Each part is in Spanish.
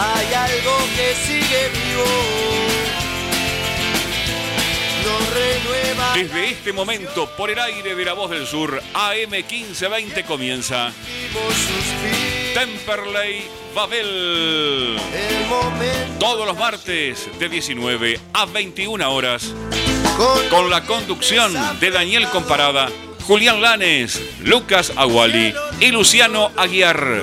hay algo que sigue vivo. Desde este momento, por el aire de la voz del sur, AM 1520 comienza Temperley Babel. Todos los martes de 19 a 21 horas. Con la conducción de Daniel Comparada, Julián Lanes, Lucas Aguali y Luciano Aguiar.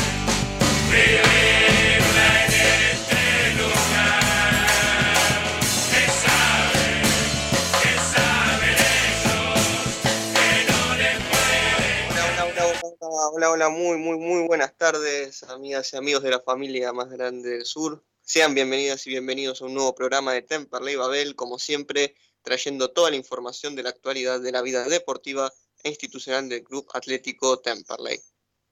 Hola, hola, muy, muy, muy buenas tardes, amigas y amigos de la familia más grande del sur. Sean bienvenidas y bienvenidos a un nuevo programa de Temperley Babel, como siempre, trayendo toda la información de la actualidad de la vida deportiva e institucional del Club Atlético Temperley.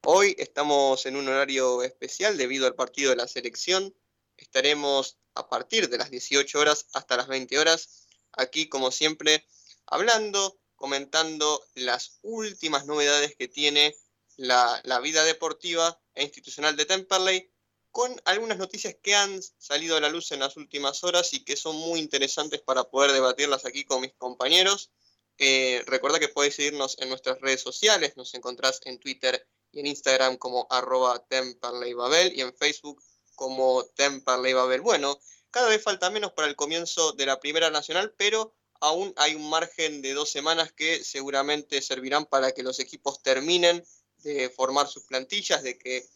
Hoy estamos en un horario especial debido al partido de la selección. Estaremos a partir de las 18 horas hasta las 20 horas, aquí como siempre, hablando, comentando las últimas novedades que tiene la, vida deportiva e institucional de Temperley, con algunas noticias que han salido a la luz en las últimas horas y que son muy interesantes para poder debatirlas aquí con mis compañeros. Eh, recuerda que podéis seguirnos en nuestras redes sociales, nos encontrás en Twitter y en Instagram como arroba Temperleybabel y en Facebook como Temperleybabel. Bueno, cada vez falta menos para el comienzo de la Primera Nacional, pero aún hay un margen de dos semanas que seguramente servirán para que los equipos terminen de formar sus plantillas, de que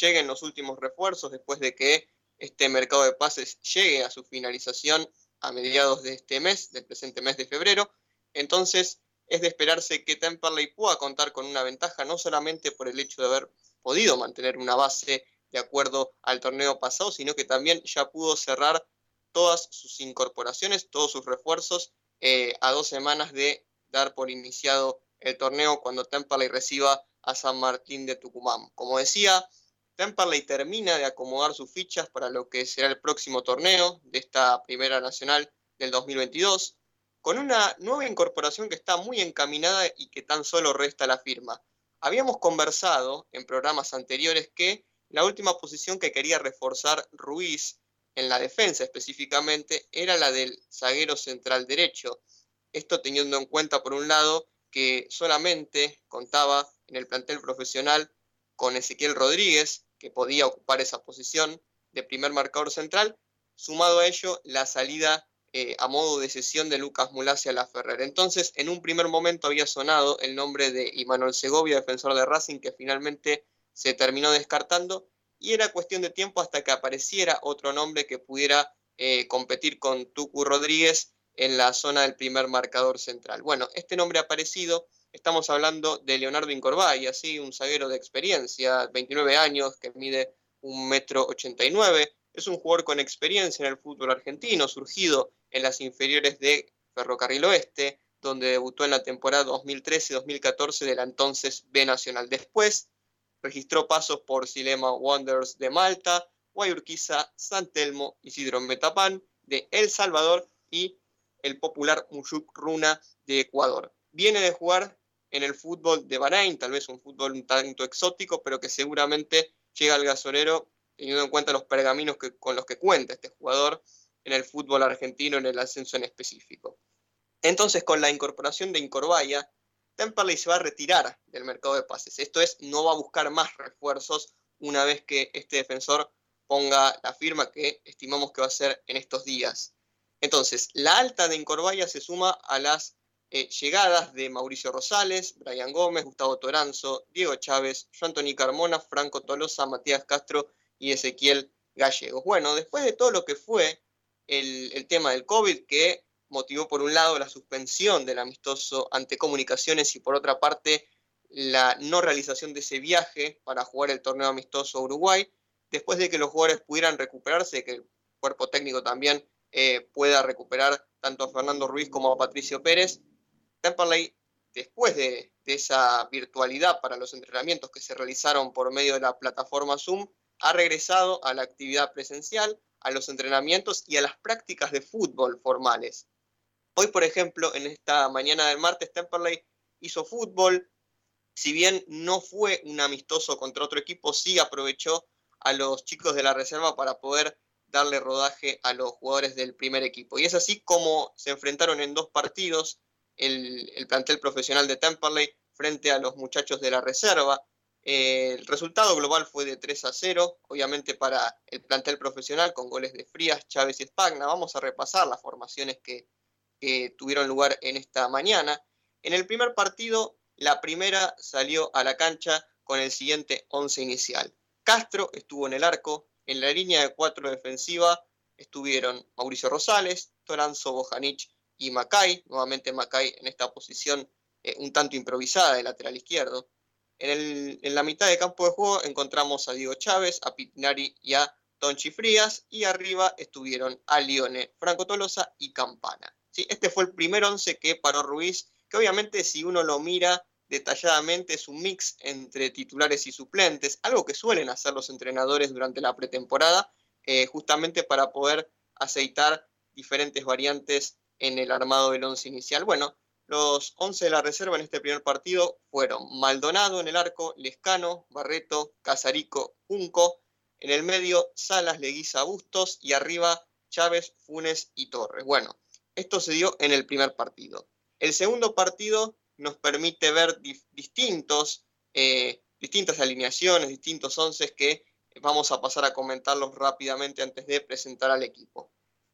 lleguen los últimos refuerzos después de que este mercado de pases llegue a su finalización a mediados de este mes, del presente mes de febrero. Entonces, es de esperarse que Temperley pueda contar con una ventaja, no solamente por el hecho de haber podido mantener una base de acuerdo al torneo pasado, sino que también ya pudo cerrar todas sus incorporaciones, todos sus refuerzos, eh, a dos semanas de dar por iniciado el torneo cuando Temperley reciba a San Martín de Tucumán. Como decía, Temperley termina de acomodar sus fichas para lo que será el próximo torneo de esta Primera Nacional del 2022, con una nueva incorporación que está muy encaminada y que tan solo resta la firma. Habíamos conversado en programas anteriores que la última posición que quería reforzar Ruiz en la defensa específicamente era la del zaguero central derecho. Esto teniendo en cuenta, por un lado, que solamente contaba en el plantel profesional con Ezequiel Rodríguez, que podía ocupar esa posición de primer marcador central, sumado a ello la salida eh, a modo de sesión de Lucas Mulá a la Ferrer. Entonces, en un primer momento había sonado el nombre de Imanol Segovia, defensor de Racing, que finalmente se terminó descartando, y era cuestión de tiempo hasta que apareciera otro nombre que pudiera eh, competir con Tucu Rodríguez en la zona del primer marcador central. Bueno, este nombre ha aparecido, estamos hablando de Leonardo Incorbay, así un zaguero de experiencia, 29 años, que mide un metro 89, es un jugador con experiencia en el fútbol argentino, surgido en las inferiores de Ferrocarril Oeste, donde debutó en la temporada 2013-2014 de la entonces B Nacional. Después registró pasos por Silema Wanderers de Malta, Guayurquiza, San Telmo, Isidro Metapán de El Salvador y el popular Mushuk Runa de Ecuador. Viene de jugar en el fútbol de Bahrein, tal vez un fútbol un tanto exótico, pero que seguramente llega al gasolero teniendo en cuenta los pergaminos que, con los que cuenta este jugador en el fútbol argentino, en el ascenso en específico. Entonces, con la incorporación de Incorbaya, Temperley se va a retirar del mercado de pases. Esto es, no va a buscar más refuerzos una vez que este defensor ponga la firma que estimamos que va a ser en estos días. Entonces, la alta de Incorbaya se suma a las eh, llegadas de Mauricio Rosales, Brian Gómez, Gustavo Toranzo, Diego Chávez, Anthony Carmona, Franco Tolosa, Matías Castro y Ezequiel Gallegos. Bueno, después de todo lo que fue el, tema del COVID, que motivó por un lado la suspensión del amistoso ante comunicaciones y por otra parte la no realización de ese viaje para jugar el torneo amistoso Uruguay, después de que los jugadores pudieran recuperarse, que el cuerpo técnico también eh, pueda recuperar tanto a Fernando Ruiz como a Patricio Pérez, Temperley, después de, de esa virtualidad para los entrenamientos que se realizaron por medio de la plataforma Zoom, ha regresado a la actividad presencial, a los entrenamientos y a las prácticas de fútbol formales. Hoy, por ejemplo, en esta mañana del martes, Temperley hizo fútbol. Si bien no fue un amistoso contra otro equipo, sí aprovechó a los chicos de la reserva para poder darle rodaje a los jugadores del primer equipo. Y es así como se enfrentaron en dos partidos el, el plantel profesional de Temperley frente a los muchachos de la reserva. Eh, el resultado global fue de 3 a 0, obviamente para el plantel profesional con goles de Frías, Chávez y Spagna. Vamos a repasar las formaciones que, tuvieron lugar en esta mañana. En el primer partido, la primera salió a la cancha con el siguiente 11 inicial. Castro estuvo en el arco, en la línea de cuatro defensiva estuvieron Mauricio Rosales, Toranzo Bojanic y Macay, nuevamente Macay en esta posición eh, un tanto improvisada de lateral izquierdo. En, la mitad de campo de juego encontramos a Diego Chávez, a Pitinari y a Tonchi Frías, y arriba estuvieron a Lione, Franco Tolosa y Campana. ¿Sí? Este fue el primer once que paró Ruiz, que obviamente si uno lo mira detalladamente es un mix entre titulares y suplentes, algo que suelen hacer los entrenadores durante la pretemporada, eh, justamente para poder aceitar diferentes variantes en el armado del once inicial. Bueno, los 11 de la reserva en este primer partido fueron Maldonado en el arco, Lescano, Barreto, Casarico, Junco. En el medio, Salas, Leguiza, Bustos. Y arriba, Chávez, Funes y Torres. Bueno, esto se dio en el primer partido. El segundo partido nos permite ver distintos, eh, distintas alineaciones, distintos once que vamos a pasar a comentarlos rápidamente antes de presentar al equipo.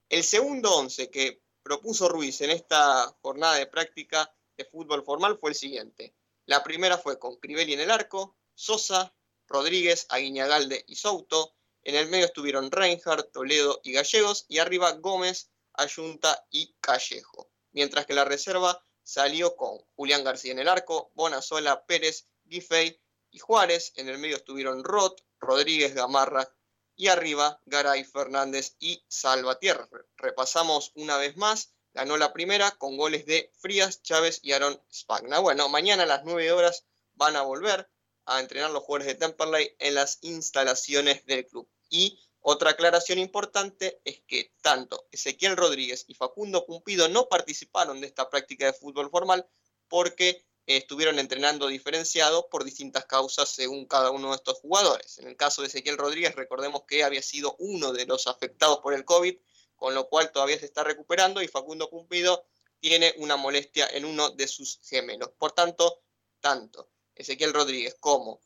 El segundo once que propuso Ruiz en esta jornada de práctica de fútbol formal fue el siguiente. La primera fue con Crivelli en el arco, Sosa, Rodríguez, Aguiñagalde y Souto. En el medio estuvieron Reinhardt, Toledo y Gallegos. Y arriba Gómez, Ayunta y Callejo. Mientras que la reserva salió con Julián García en el arco, Bonazola, Pérez, Giffey y Juárez. En el medio estuvieron Roth, Rodríguez, Gamarra y arriba Garay, Fernández y Salvatierra. Repasamos una vez más, ganó la primera con goles de Frías, Chávez y Aaron Spagna. Bueno, mañana a las 9 horas van a volver a entrenar los jugadores de Temperley en las instalaciones del club. Y otra aclaración importante es que tanto Ezequiel Rodríguez y Facundo Cumpido no participaron de esta práctica de fútbol formal porque estuvieron entrenando diferenciados por distintas causas según cada uno de estos jugadores. En el caso de Ezequiel Rodríguez, recordemos que había sido uno de los afectados por el COVID, con lo cual todavía se está recuperando y Facundo Cumpido tiene una molestia en uno de sus gemelos. Por tanto, tanto Ezequiel Rodríguez como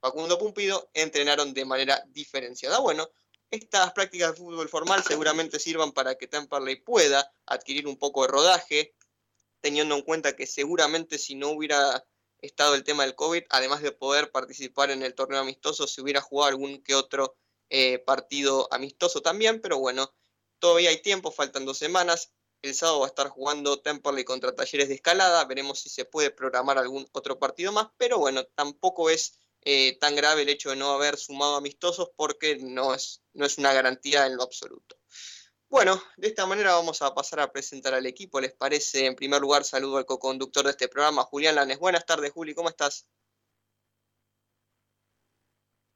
Facundo Pumpido entrenaron de manera diferenciada. Bueno, estas prácticas de fútbol formal seguramente sirvan para que Temperley pueda adquirir un poco de rodaje, teniendo en cuenta que seguramente si no hubiera estado el tema del COVID, además de poder participar en el torneo amistoso, se hubiera jugado algún que otro eh, partido amistoso también, pero bueno, todavía hay tiempo, faltan dos semanas. El sábado va a estar jugando Temperley contra Talleres de Escalada, veremos si se puede programar algún otro partido más, pero bueno, tampoco es eh, tan grave el hecho de no haber sumado amistosos porque no es, no es una garantía en lo absoluto. Bueno, de esta manera vamos a pasar a presentar al equipo. ¿Les parece? En primer lugar, saludo al co-conductor de este programa, Julián Lanes. Buenas tardes, Juli, ¿cómo estás?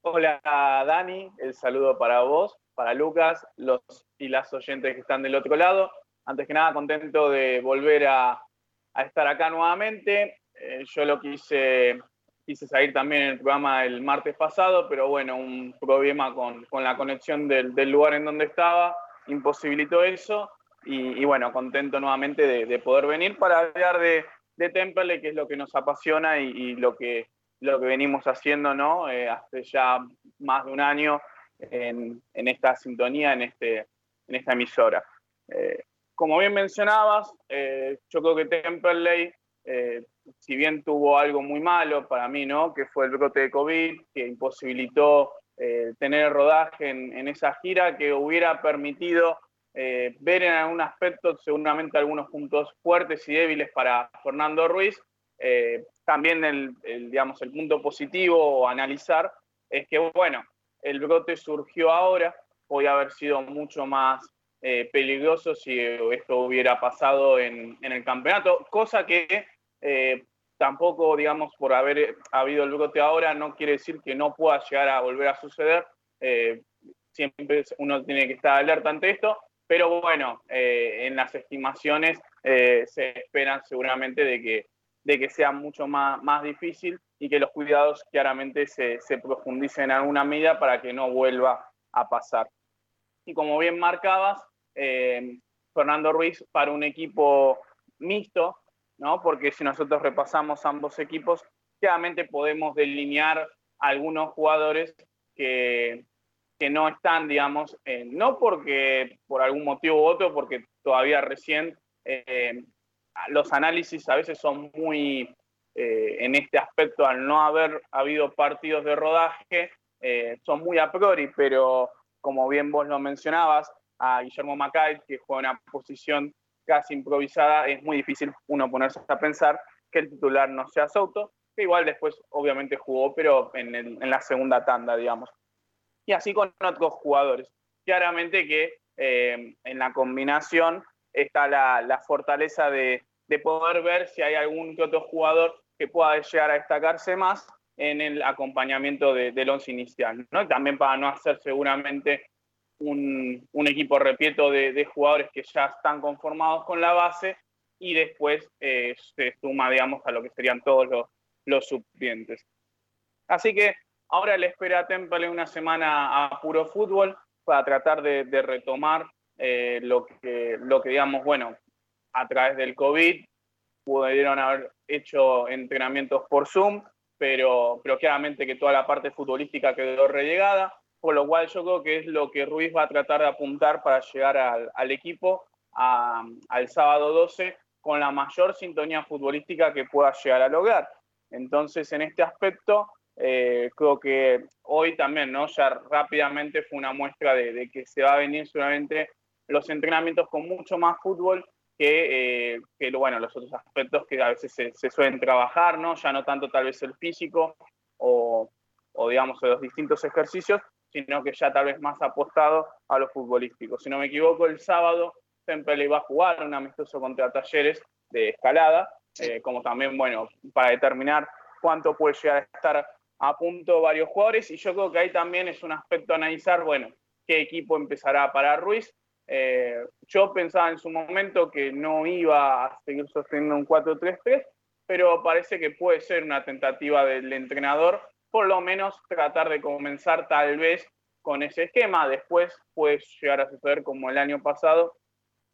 Hola, Dani. El saludo para vos, para Lucas, los y las oyentes que están del otro lado. Antes que nada, contento de volver a, estar acá nuevamente. Eh, yo lo quise, quise salir también en el programa el martes pasado, pero bueno, un problema con, la conexión del lugar en donde estaba imposibilitó eso. Y, bueno, contento nuevamente de, poder venir para hablar de, de, Temple, que es lo que nos apasiona y, lo, que, lo que venimos haciendo ¿no? Eh, hace ya más de un año en, esta sintonía, en, este, en esta emisora. Eh, como bien mencionabas, eh, yo creo que Temperley, si bien tuvo algo muy malo para mí, ¿no? que fue el brote de COVID, que imposibilitó eh, tener rodaje en, esa gira que hubiera permitido eh, ver en algún aspecto seguramente algunos puntos fuertes y débiles para Fernando Ruiz. Eh, también el, digamos, el punto positivo o analizar es que, bueno, el brote surgió ahora, podía haber sido mucho más eh, peligroso si esto hubiera pasado en, el campeonato, cosa que tampoco, digamos, por haber habido el brote ahora, no quiere decir que no pueda llegar a volver a suceder. Eh, siempre uno tiene que estar alerta ante esto, pero bueno, en las estimaciones se esperan seguramente de que, de que sea mucho más, más difícil y que los cuidados claramente se, se profundicen en alguna medida para que no vuelva a pasar. Y como bien marcabas, eh, Fernando Ruiz para un equipo mixto, ¿no? porque si nosotros repasamos ambos equipos, claramente podemos delinear algunos jugadores que, que no están, digamos, no porque por algún motivo u otro, porque todavía recién eh, los análisis a veces son muy eh, en este aspecto, al no haber habido partidos de rodaje, eh, son muy a priori, pero como bien vos lo mencionabas, a Guillermo Macay, que juega una posición casi improvisada, es muy difícil uno ponerse a pensar que el titular no sea Soto, que igual después obviamente jugó, pero en, la segunda tanda, digamos. Y así con otros jugadores. Claramente que eh, en la combinación está la, fortaleza de, poder ver si hay algún otro jugador que pueda llegar a destacarse más en el acompañamiento del once inicial, ¿no? También para no hacer seguramente un, equipo, repito, de, jugadores que ya están conformados con la base y después eh, se suma, digamos, a lo que serían todos los, los. Así que ahora le espera a Temple una semana a puro fútbol para tratar de, retomar eh, lo, que, lo que, digamos, bueno, a través del COVID pudieron haber hecho entrenamientos por Zoom, pero, pero claramente que toda la parte futbolística quedó relegada, por lo cual yo creo que es lo que Ruiz va a tratar de apuntar para llegar al, equipo al sábado 12 con la mayor sintonía futbolística que pueda llegar a lograr. Entonces, en este aspecto, eh, creo que hoy también, ¿no? Ya rápidamente fue una muestra de, que se va a venir solamente los entrenamientos con mucho más fútbol que, eh, que, bueno, los otros aspectos que a veces se, suelen trabajar, ¿no? Ya no tanto tal vez el físico o, o digamos los distintos ejercicios, sino que ya tal vez más apostado a lo futbolístico. Si no me equivoco, el sábado Temple iba a jugar un amistoso contra Talleres de escalada, eh, como también, bueno, para determinar cuánto puede llegar a estar a punto varios jugadores, y yo creo que ahí también es un aspecto a analizar, bueno, qué equipo empezará para Ruiz, eh, yo pensaba en su momento que no iba a seguir sosteniendo un 4-3-3, pero parece que puede ser una tentativa del entrenador, por lo menos tratar de comenzar tal vez con ese esquema. Después puede llegar a suceder como el año pasado,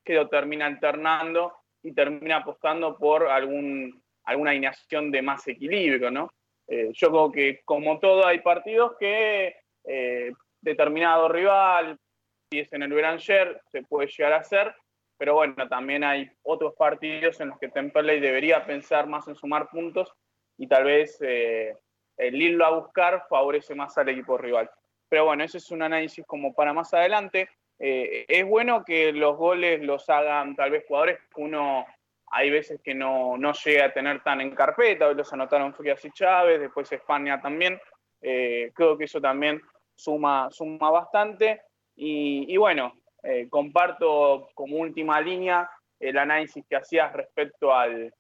que lo termina alternando y termina apostando por algún, alguna alineación de más equilibrio, ¿no? Eh, yo creo que como todo hay partidos que eh, determinado rival si es en el Beranger, se puede llegar a hacer, pero bueno, también hay otros partidos en los que Temperley debería pensar más en sumar puntos y tal vez eh, el irlo a buscar favorece más al equipo rival. Pero bueno, ese es un análisis como para más adelante. Eh, es bueno que los goles los hagan tal vez jugadores uno hay veces que no, no llega a tener tan en carpeta, hoy los anotaron Frías y Chávez, después España también, eh, creo que eso también suma, suma bastante. Y, bueno, eh, comparto como última línea el análisis que hacías respecto al,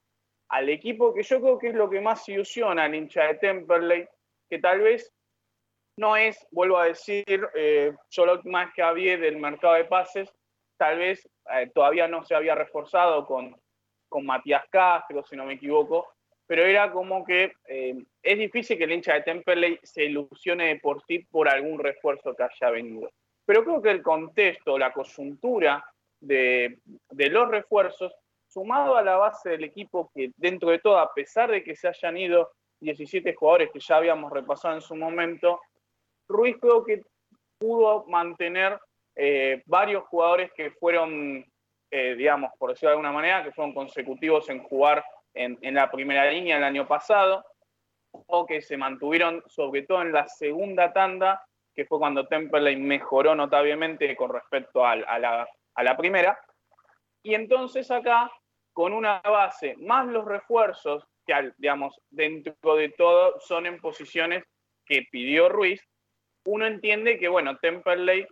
equipo, que yo creo que es lo que más ilusiona al hincha de Temperley, que tal vez no es, vuelvo a decir, eh, yo la última vez que había del mercado de pases, tal vez eh, todavía no se había reforzado con, con Matías Castro, si no me equivoco, pero era como que es difícil que el hincha de Temperley se ilusione por sí por algún refuerzo que haya venido. Pero creo que el contexto, la coyuntura de, los refuerzos, sumado a la base del equipo que dentro de todo, a pesar de que se hayan ido 17 jugadores que ya habíamos repasado en su momento, Ruiz creo que pudo mantener eh, varios jugadores que fueron, eh, digamos, por decirlo de alguna manera, que fueron consecutivos en jugar en, la primera línea el año pasado, o que se mantuvieron sobre todo en la segunda tanda que fue cuando Temperley mejoró notablemente con respecto a, la, primera. Y entonces acá, con una base más los refuerzos, que digamos, dentro de todo son en posiciones que pidió Ruiz, uno entiende que, bueno, Temperley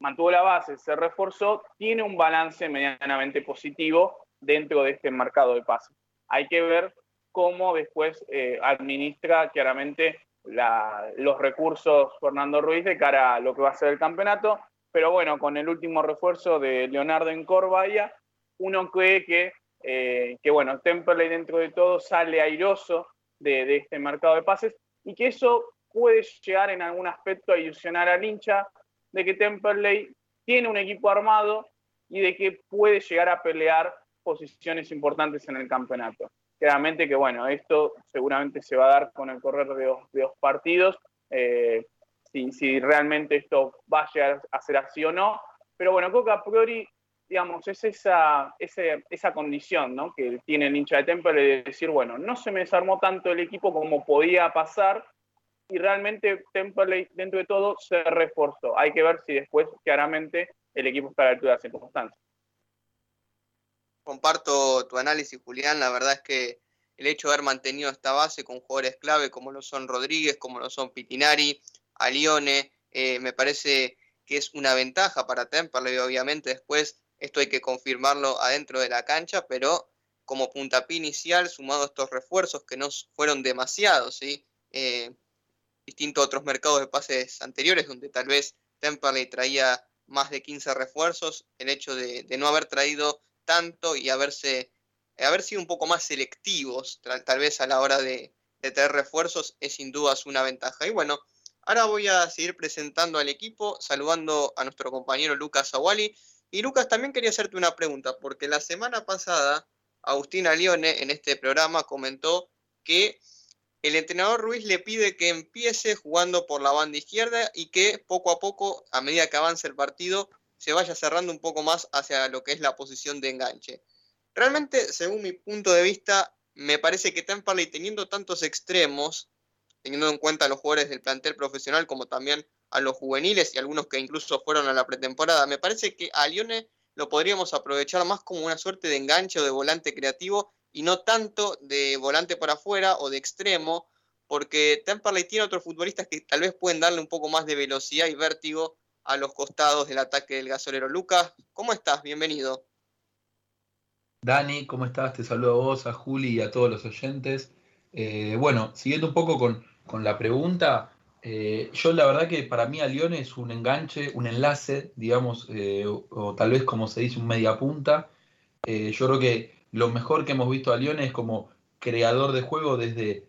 mantuvo la base, se reforzó, tiene un balance medianamente positivo dentro de este mercado de pases. Hay que ver cómo después eh, administra claramente los recursos Fernando Ruiz de cara a lo que va a ser el campeonato. Pero bueno, con el último refuerzo de Leonardo en Corbaya, uno cree que, eh, que bueno, Temperley dentro de todo sale airoso de, este mercado de pases y que eso puede llegar en algún aspecto a ilusionar al hincha de que Temperley tiene un equipo armado y de que puede llegar a pelear posiciones importantes en el campeonato. Claramente que, bueno, esto seguramente se va a dar con el correr de dos, partidos, eh, si, realmente esto va a llegar a ser así o no. Pero bueno, Coca a priori, digamos, es esa, esa condición ¿no? que tiene el hincha de Temple de decir, bueno, no se me desarmó tanto el equipo como podía pasar y realmente Temple dentro de todo se reforzó. Hay que ver si después claramente el equipo está a la altura de las circunstancias. Comparto tu análisis, Julián. La verdad es que el hecho de haber mantenido esta base con jugadores clave como lo son Rodríguez, como lo son Pitinari, Alione, eh, me parece que es una ventaja para Temperley. Obviamente después esto hay que confirmarlo adentro de la cancha, pero como puntapié inicial, sumado a estos refuerzos que no fueron demasiados, ¿sí? Eh, distinto a otros mercados de pases anteriores, donde tal vez Temperley traía más de 15 refuerzos, el hecho de no haber traído tanto y haberse, haber sido un poco más selectivos, tal, vez a la hora de, tener refuerzos, es sin dudas una ventaja. Y bueno, ahora voy a seguir presentando al equipo, saludando a nuestro compañero Lucas Awali. Y Lucas, también quería hacerte una pregunta, porque la semana pasada Agustina Lione en este programa comentó que el entrenador Ruiz le pide que empiece jugando por la banda izquierda y que poco a poco, a medida que avance el partido, se vaya cerrando un poco más hacia lo que es la posición de enganche. Realmente, según mi punto de vista, me parece que Temperley teniendo tantos extremos, teniendo en cuenta los jugadores del plantel profesional como también a los juveniles y algunos que incluso fueron a la pretemporada, me parece que a Lione lo podríamos aprovechar más como una suerte de enganche o de volante creativo y no tanto de volante por afuera o de extremo, porque Temperley tiene otros futbolistas que tal vez pueden darle un poco más de velocidad y vértigo a los costados del ataque del gasolero. Lucas, ¿cómo estás? Bienvenido. Dani, ¿cómo estás? Te saludo a vos, a Juli y a todos los oyentes. Eh, bueno, siguiendo un poco con, la pregunta, eh, yo la verdad que para mí a es un enganche, un enlace, digamos, eh, o, tal vez como se dice, un media punta. yo creo que lo mejor que hemos visto a Lyon es como creador de juego desde,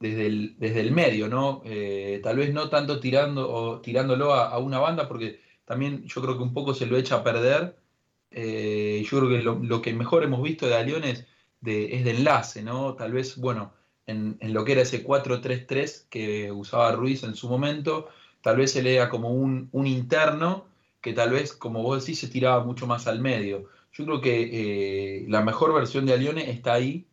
desde el, desde el medio, ¿no? Eh, tal vez no tanto tirando o tirándolo a, una banda, porque también yo creo que un poco se lo echa a perder. Eh, yo creo que lo, que mejor hemos visto de de, es de enlace, ¿no? Tal vez, bueno, en, lo que era ese 4-3-3 que usaba Ruiz en su momento, tal vez se lea como un, interno que tal vez, como vos decís, se tiraba mucho más al medio. Yo creo que eh, la mejor versión de Alione está ahí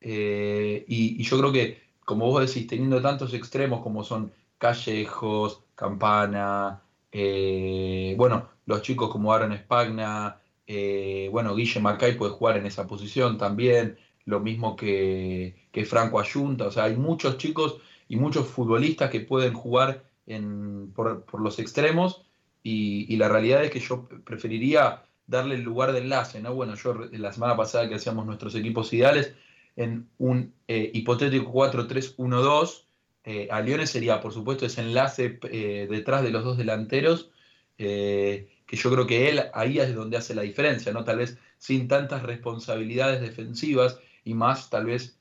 y yo creo que como vos decís, teniendo tantos extremos como son Callejos, Campana, eh, bueno, los chicos como Aaron Spagna, eh, bueno, Guille Macay puede jugar en esa posición también, lo mismo que, Franco Ayunta, o sea, hay muchos chicos y muchos futbolistas que pueden jugar por, los extremos y, la realidad es que yo preferiría darle el lugar de enlace, ¿no? Bueno, yo la semana pasada que hacíamos nuestros equipos ideales, en un eh, hipotético 4-3-1-2. Eh, a Leones sería, por supuesto, ese enlace eh, detrás de los dos delanteros, que yo creo que él ahí es donde hace la diferencia, ¿no? Tal vez sin tantas responsabilidades defensivas y más, tal vez,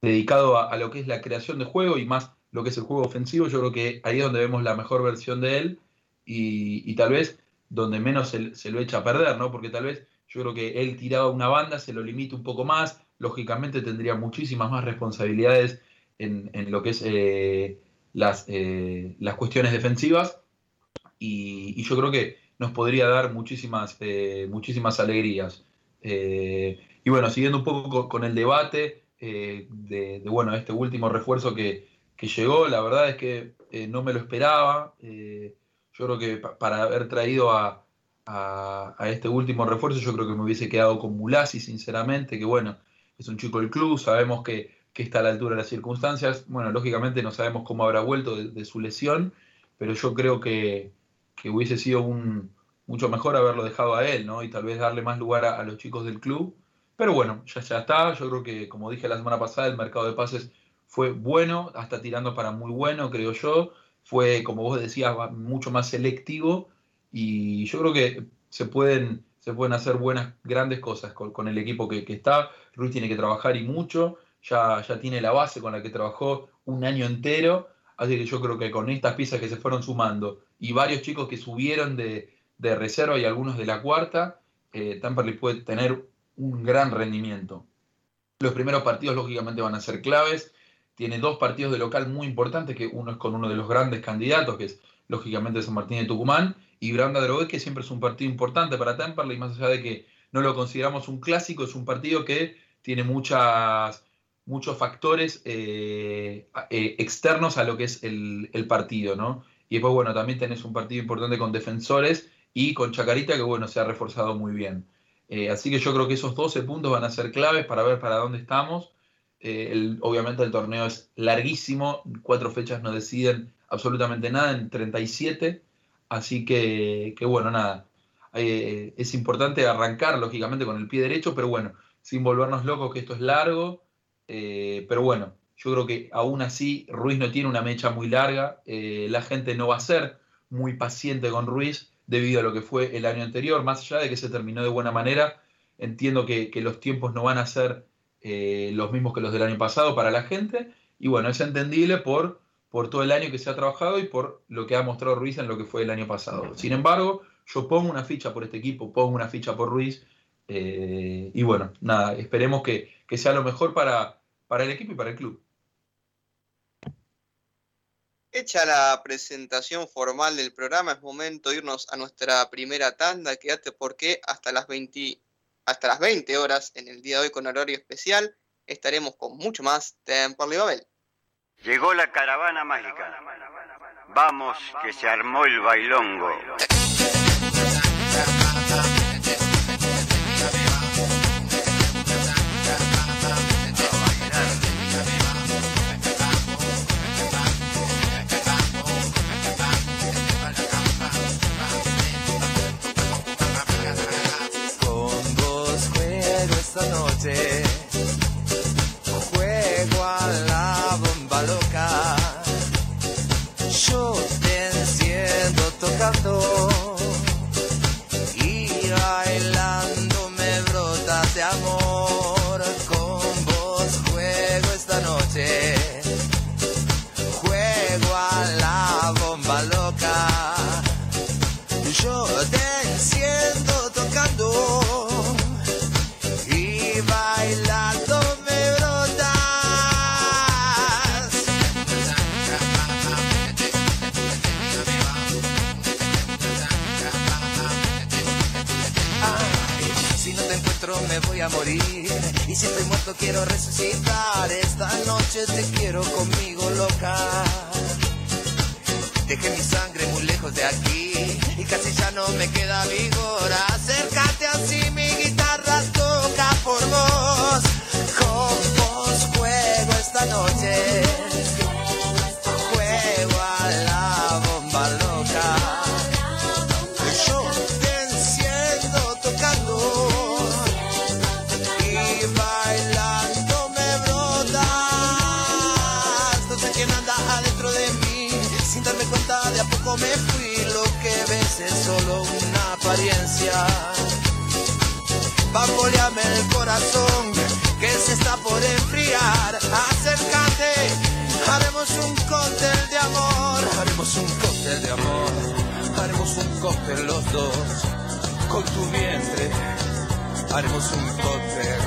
dedicado a, lo que es la creación de juego y más lo que es el juego ofensivo. Yo creo que ahí es donde vemos la mejor versión de él y, tal vez donde menos se, se, lo echa a perder, ¿no? Porque tal vez yo creo que él tiraba una banda, se lo limita un poco más, lógicamente tendría muchísimas más responsabilidades en, lo que es eh, las, eh, las cuestiones defensivas y, yo creo que nos podría dar muchísimas, eh, muchísimas alegrías. Y bueno, siguiendo un poco con, el debate de, bueno, este último refuerzo que, llegó, la verdad es que no me lo esperaba. yo creo que para haber traído a, a, este último refuerzo, yo creo que me hubiese quedado con Mulasi, sinceramente, que bueno, es un chico del club, sabemos que que está a la altura de las circunstancias. Bueno, lógicamente no sabemos cómo habrá vuelto de, su lesión, pero yo creo que, hubiese sido un, mucho mejor haberlo dejado a él, ¿no? Y tal vez darle más lugar a, los chicos del club. Pero bueno, ya, ya está. Yo creo que, como dije la semana pasada, el mercado de pases fue bueno, hasta tirando para muy bueno, creo yo. Fue, como vos decías, mucho más selectivo y yo creo que se pueden, se pueden hacer buenas, grandes cosas con, el equipo que, que, está. Ruiz tiene que trabajar y mucho ya, ya tiene la base con la que trabajó un año entero, así que yo creo que con estas piezas que se fueron sumando y varios chicos que subieron de, reserva y algunos de la cuarta, eh, Tamperley puede tener un gran rendimiento. Los primeros partidos lógicamente van a ser claves, tiene dos partidos de local muy importantes, que uno es con uno de los grandes candidatos, que es lógicamente San Martín de Tucumán, y Branda Droguet, que siempre es un partido importante para Temperley, más allá de que no lo consideramos un clásico, es un partido que tiene muchas muchos factores eh, eh, externos a lo que es el, partido, ¿no? Y después, bueno, también tenés un partido importante con defensores y con Chacarita, que bueno, se ha reforzado muy bien. Eh, así que yo creo que esos 12 puntos van a ser claves para ver para dónde estamos. obviamente el torneo es larguísimo, cuatro fechas no deciden absolutamente nada en 37, así que, bueno, nada. es importante arrancar, lógicamente, con el pie derecho, pero bueno, sin volvernos locos que esto es largo eh, pero bueno, yo creo que aún así Ruiz no tiene una mecha muy larga. Eh, la gente no va a ser muy paciente con Ruiz debido a lo que fue el año anterior. Más allá de que se terminó de buena manera, entiendo que, los tiempos no van a ser eh, los mismos que los del año pasado para la gente. Y bueno, es entendible por, por todo el año que se ha trabajado y por lo que ha mostrado Ruiz en lo que fue el año pasado. Sin embargo, yo pongo una ficha por este equipo, pongo una ficha por Ruiz eh, y bueno, nada, esperemos que, sea lo mejor para, para el equipo y para el club. Hecha la presentación formal del programa, es momento de irnos a nuestra primera tanda. Quédate porque hasta las 20, hasta las 20 horas en el día de hoy con horario especial estaremos con mucho más Temple Babel. Llegó la caravana mágica. Vamos, que se armó el bailongo. Esta noche. Esta noche te quiero conmigo, loca. Dejé mi sangre muy lejos de aquí y casi ya no me queda vigor. Acércate así, mi guitarra toca por vos. Con vos juego esta noche. Apariencia. Bamboleame el corazón que se está por enfriar. Acércate, haremos un cóctel de amor. Haremos un cóctel de amor. Haremos un cóctel los dos con tu vientre. Haremos un cóctel.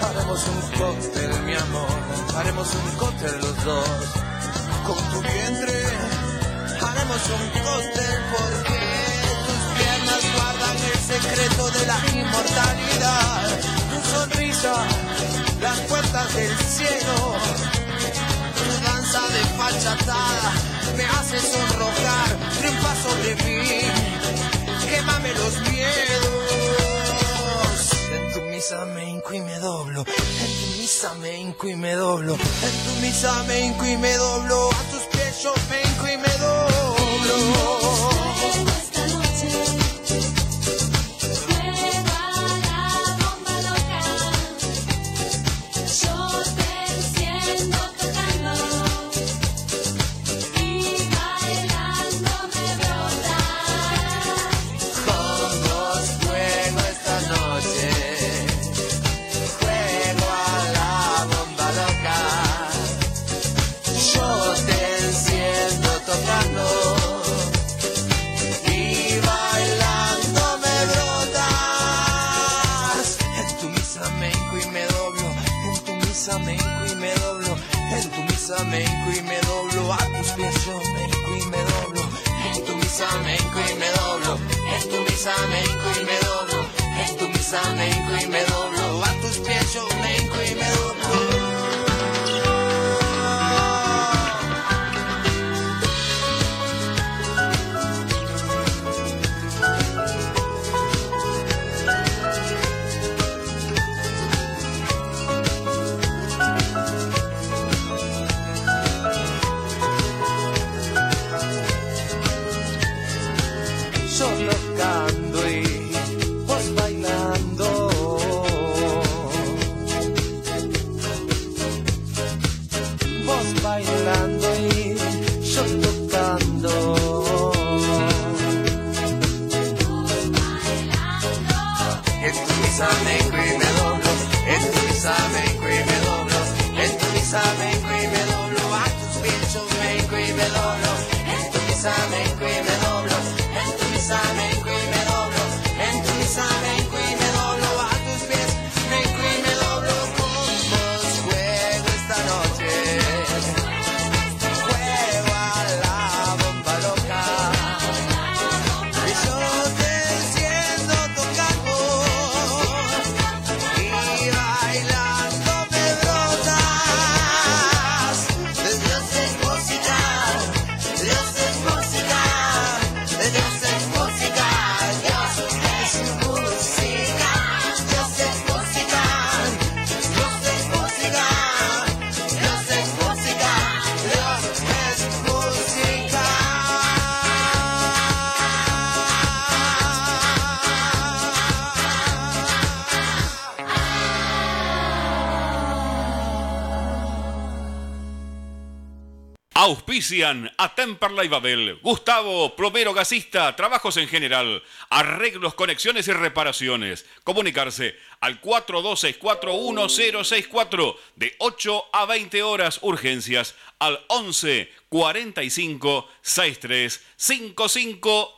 Haremos un cóctel, mi amor. Haremos un cóctel los dos con tu vientre haremos un cóctel porque secreto de la inmortalidad. Tu sonrisa, las puertas del cielo. Tu danza de fachatada me hace sonrojar. Triunfa sobre mí, quémame los miedos. En tu misa me hinco y me doblo. En tu misa misa me hinco y me doblo, en tu misa me hinco y me doblo, a tus pies yo me hinco y me doblo. A Temperley Babel, Gustavo, plomero gasista, trabajos en general, arreglos, conexiones y reparaciones. Comunicarse al 42641064 de 8 a 20 horas urgencias al 11 45 63 55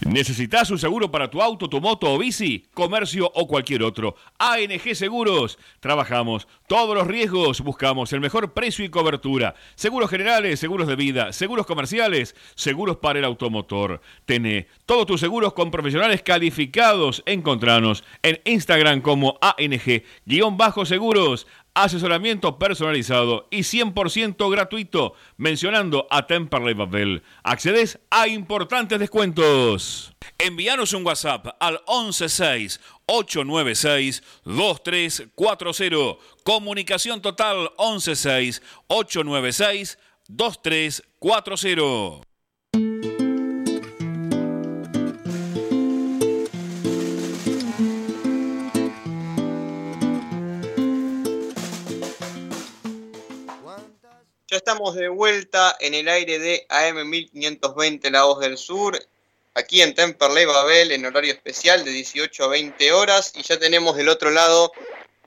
¿Necesitas un seguro para tu auto, tu moto o bici, comercio o cualquier otro? ANG Seguros. Trabajamos todos los riesgos, buscamos el mejor precio y cobertura. Seguros generales, seguros de vida, seguros comerciales, seguros para el automotor. Tené todos tus seguros con profesionales calificados. Encontranos en Instagram como ANG-seguros asesoramiento personalizado y 100% gratuito mencionando a Temperley Babel. Accedes a importantes descuentos. Envíanos un WhatsApp al 116 896 2340. Comunicación total 116 896 2340. Ya estamos de vuelta en el aire de AM 1520 La Voz del Sur, aquí en Temperley Babel, en horario especial de 18 a 20 horas. Y ya tenemos del otro lado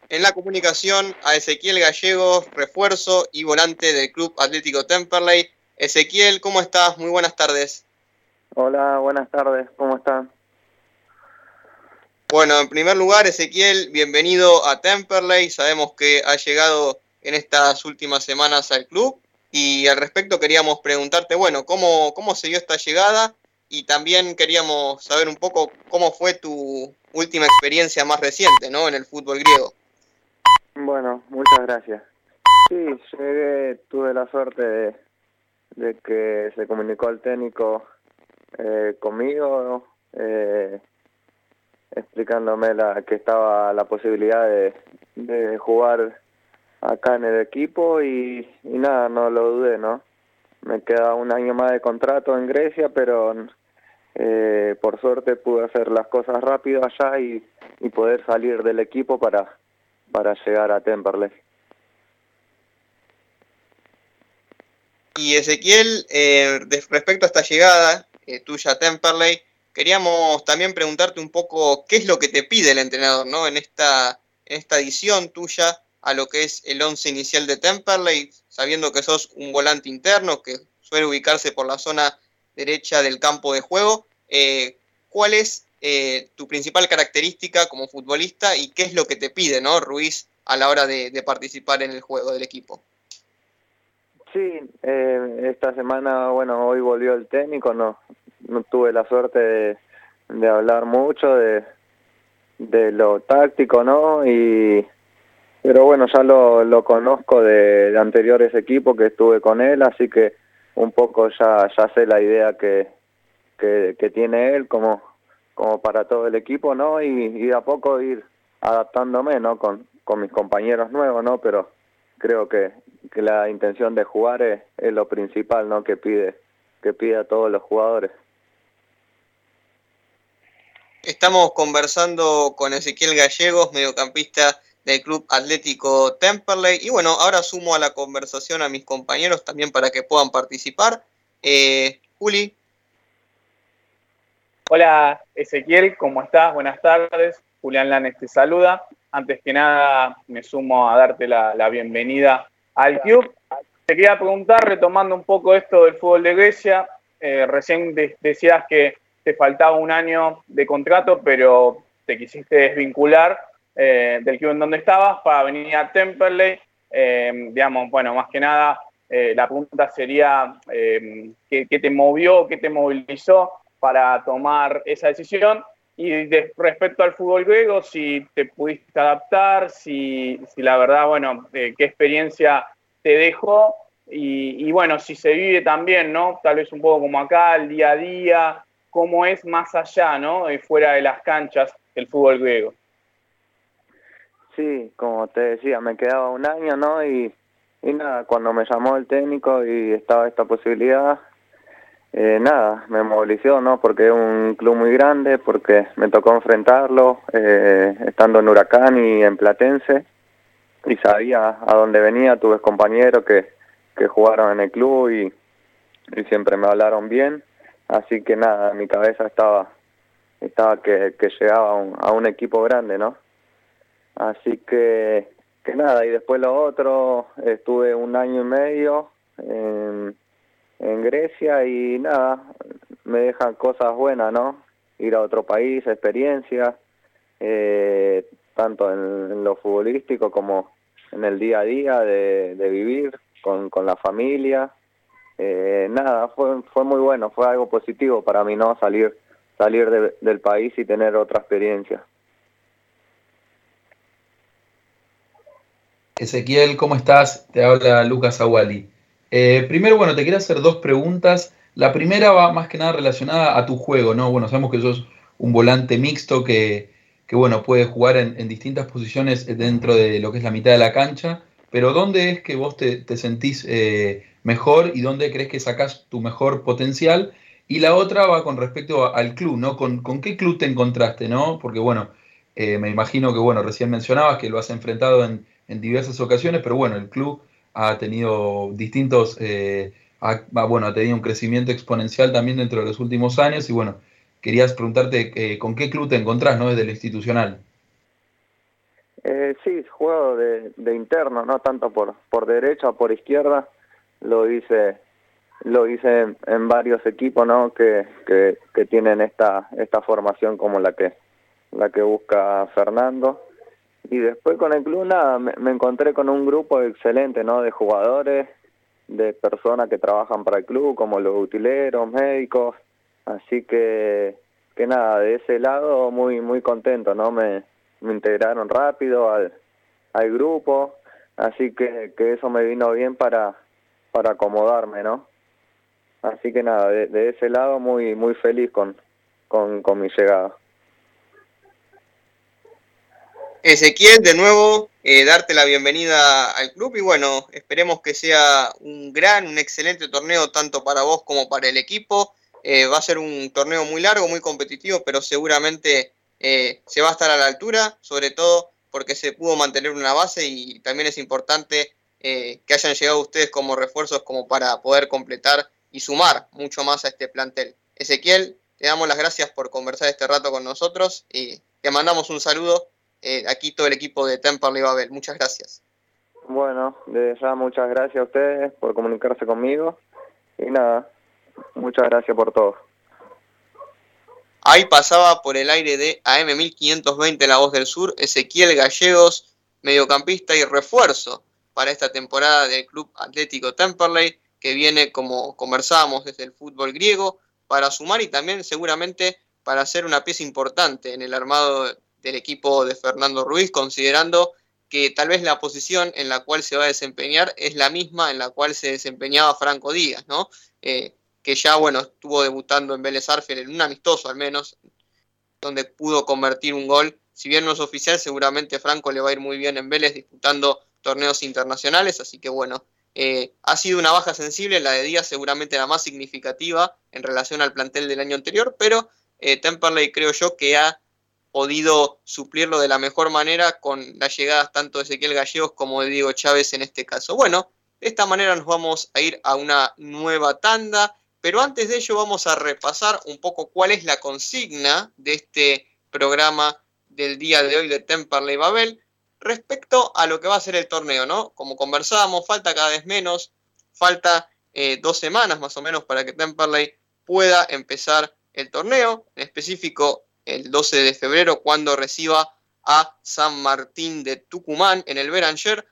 en la comunicación a Ezequiel Gallegos, refuerzo y volante del Club Atlético Temperley. Ezequiel, ¿cómo estás? Muy buenas tardes. Hola, buenas tardes, ¿cómo están? Bueno, en primer lugar, Ezequiel, bienvenido a Temperley. Sabemos que ha llegado en estas últimas semanas al club Y al respecto queríamos preguntarte, bueno, ¿cómo, cómo se dio esta llegada? Y también queríamos saber un poco cómo fue tu última experiencia más reciente, ¿no? En el fútbol griego. Bueno, muchas gracias. Sí, llegué, tuve la suerte de, que se comunicó el técnico eh, conmigo, eh, explicándome la, que estaba la posibilidad de, jugar acá en el equipo y, nada, no lo dudé, ¿no? Me queda un año más de contrato en Grecia, pero eh, por suerte pude hacer las cosas rápido allá y, poder salir del equipo para, para llegar a Temperley. Y Ezequiel, eh, respecto a esta llegada eh, tuya a Temperley, queríamos también preguntarte un poco qué es lo que te pide el entrenador ¿no? en, esta, en esta edición tuya a lo que es el once inicial de Temperley, sabiendo que sos un volante interno que suele ubicarse por la zona derecha del campo de juego. Eh, ¿Cuál es eh, tu principal característica como futbolista y qué es lo que te pide, ¿no, Ruiz, a la hora de, participar en el juego del equipo? Sí, eh, esta semana, bueno, hoy volvió el técnico, no, no tuve la suerte de, hablar mucho de, de lo táctico, ¿no? Y pero bueno, ya lo, lo conozco de, anteriores equipos que estuve con él, así que un poco ya, ya sé la idea que, que, tiene él como, como para todo el equipo, ¿no? Y, y de a poco ir adaptándome, ¿no? Con, con mis compañeros nuevos, ¿no? Pero creo que, que la intención de jugar es, es lo principal, ¿no? Que pide, que pide a todos los jugadores. Estamos conversando con Ezequiel Gallegos, mediocampista del Club Atlético Temperley. Y bueno, ahora sumo a la conversación a mis compañeros también para que puedan participar. Eh, Juli. Hola Ezequiel, ¿cómo estás? Buenas tardes. Julián Lanes te saluda. Antes que nada, me sumo a darte la, bienvenida al club. Te quería preguntar, retomando un poco esto del fútbol de Grecia, eh, recién decías que te faltaba un año de contrato, pero te quisiste desvincular eh, del club en donde estabas para venir a Temperley. Eh, digamos, bueno, más que nada, eh, la pregunta sería ¿qué, ¿qué, te movió, qué te movilizó para tomar esa decisión? Y respecto al fútbol griego, si te pudiste adaptar, si, si la verdad, bueno, qué experiencia te dejó y, y, bueno, si se vive también, ¿no? Tal vez un poco como acá, el día a día, cómo es más allá, ¿no? fuera de las canchas el fútbol griego. Sí, como te decía, me quedaba un año, ¿no? Y, y nada, cuando me llamó el técnico y estaba esta posibilidad, eh, nada, me movilizó, ¿no? Porque es un club muy grande, porque me tocó enfrentarlo, eh, estando en Huracán y en Platense, y sabía a dónde venía, tuve compañeros que, que jugaron en el club y, y siempre me hablaron bien, así que nada, mi cabeza estaba estaba que, que llegaba a un, a un equipo grande, ¿no? Así que, que nada, y después lo otro, estuve un año y medio en, Grecia y nada, me dejan cosas buenas, ¿no? Ir a otro país, experiencia, eh, tanto en, lo futbolístico como en el día a día de, de vivir con, con la familia. Eh, nada, fue, fue muy bueno, fue algo positivo para mí, ¿no? Salir, salir del país y tener otra experiencia. Ezequiel, ¿cómo estás? Te habla Lucas Aguali. Eh, primero, bueno, te quiero hacer dos preguntas. La primera va más que nada relacionada a tu juego, ¿no? Bueno, sabemos que sos un volante mixto que, que bueno, puede jugar en, distintas posiciones dentro de lo que es la mitad de la cancha, pero ¿dónde es que vos te, sentís eh, mejor y dónde crees que sacás tu mejor potencial? Y la otra va con respecto al club, ¿no? ¿Con, con qué club te encontraste, no? Porque, bueno, eh, me imagino que, bueno, recién mencionabas que lo has enfrentado en, en diversas ocasiones, pero bueno, el club ha tenido distintos, eh, ha, bueno, ha tenido un crecimiento exponencial también dentro de los últimos años y bueno, querías preguntarte eh, con qué club te encontrás, ¿no? Desde lo institucional. Eh, sí, juego de, de, interno, no tanto por, por derecha o por izquierda, lo hice lo hice en, varios equipos no que, que, que, tienen esta esta formación como la que la que busca Fernando y después con el club nada, me, encontré con un grupo excelente, ¿no? De jugadores, de personas que trabajan para el club, como los utileros, médicos, así que, que nada, de ese lado muy muy contento, ¿no? Me, me integraron rápido al, al grupo, así que, que eso me vino bien para, para acomodarme, ¿no? Así que nada, de, ese lado muy muy feliz con, con, con mi llegada. Ezequiel, de nuevo, eh, darte la bienvenida al club y bueno, esperemos que sea un gran, un excelente torneo tanto para vos como para el equipo. Eh, va a ser un torneo muy largo, muy competitivo, pero seguramente eh, se va a estar a la altura, sobre todo porque se pudo mantener una base y también es importante que hayan llegado ustedes como refuerzos como para poder completar y sumar mucho más a este plantel. Ezequiel, te damos las gracias por conversar este rato con nosotros y te mandamos un saludo eh, aquí todo el equipo de Temperley Babel. Muchas gracias. Bueno, desde ya muchas gracias a ustedes por comunicarse conmigo y nada, muchas gracias por todo. Ahí pasaba por el aire de AM1520 La Voz del Sur, Ezequiel Gallegos, mediocampista y refuerzo para esta temporada del Club Atlético Temperley que viene, como conversábamos, desde el fútbol griego, para sumar y también seguramente para ser una pieza importante en el armado del equipo de Fernando Ruiz, considerando que tal vez la posición en la cual se va a desempeñar es la misma en la cual se desempeñaba Franco Díaz, ¿no? Eh, que ya, bueno, estuvo debutando en Vélez Arfield, en un amistoso al menos, donde pudo convertir un gol. Si bien no es oficial, seguramente Franco le va a ir muy bien en Vélez disputando torneos internacionales, así que bueno, eh, ha sido una baja sensible, la de Díaz seguramente la más significativa en relación al plantel del año anterior, pero eh, Temperley creo yo que ha podido suplirlo de la mejor manera con las llegadas tanto de Ezequiel Gallegos como de Diego Chávez en este caso. Bueno, de esta manera nos vamos a ir a una nueva tanda, pero antes de ello vamos a repasar un poco cuál es la consigna de este programa del día de hoy de Temperley Babel respecto a lo que va a ser el torneo, ¿no? Como conversábamos, falta cada vez menos, falta eh, dos semanas más o menos para que Temperley pueda empezar el torneo, en específico el 12 de febrero cuando reciba a San Martín de Tucumán en el Beranger.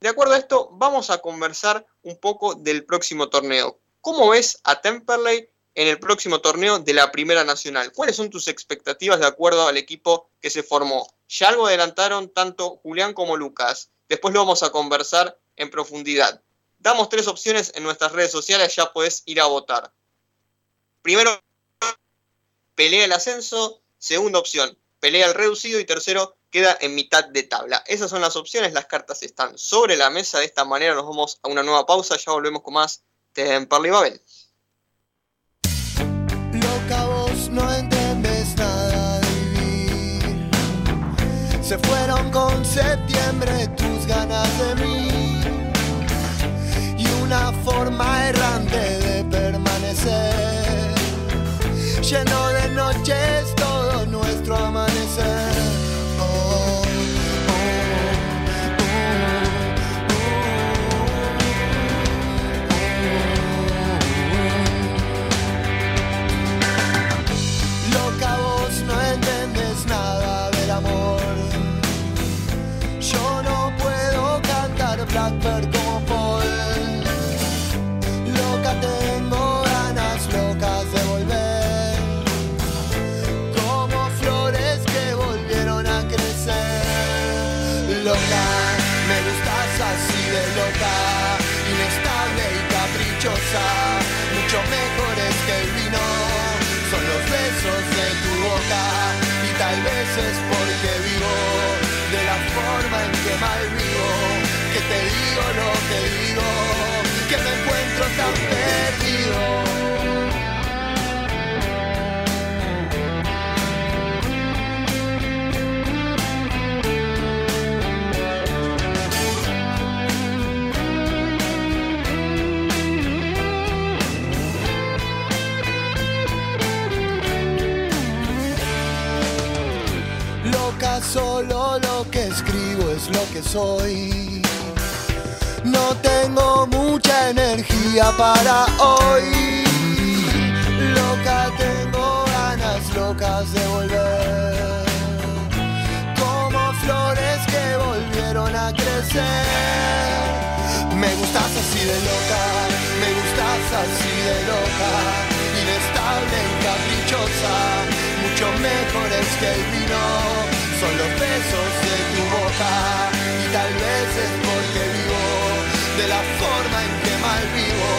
De acuerdo a esto, vamos a conversar un poco del próximo torneo. ¿Cómo ves a Temperley en el próximo torneo de la Primera Nacional? ¿Cuáles son tus expectativas de acuerdo al equipo que se formó? Ya algo adelantaron tanto Julián como Lucas. Después lo vamos a conversar en profundidad. Damos tres opciones en nuestras redes sociales, ya puedes ir a votar. Primero, pelea el ascenso. Segunda opción, pelea el reducido. Y tercero, queda en mitad de tabla. Esas son las opciones, las cartas están sobre la mesa. De esta manera nos vamos a una nueva pausa. Ya volvemos con más de Parley Babel. Se fueron con septiembre tus ganas de mí y una forma errante de permanecer, lleno de noches todo nuestro amanecer. Solo lo que escribo es lo que soy. No tengo mucha energía para hoy. Loca, tengo ganas locas de volver. Como flores que volvieron a crecer. Me gustas así de loca, me gustas así de loca, inestable y caprichosa, mucho mejores que el vino, son los besos de tu boca, y tal vez es porque vivo de la forma en que mal vivo,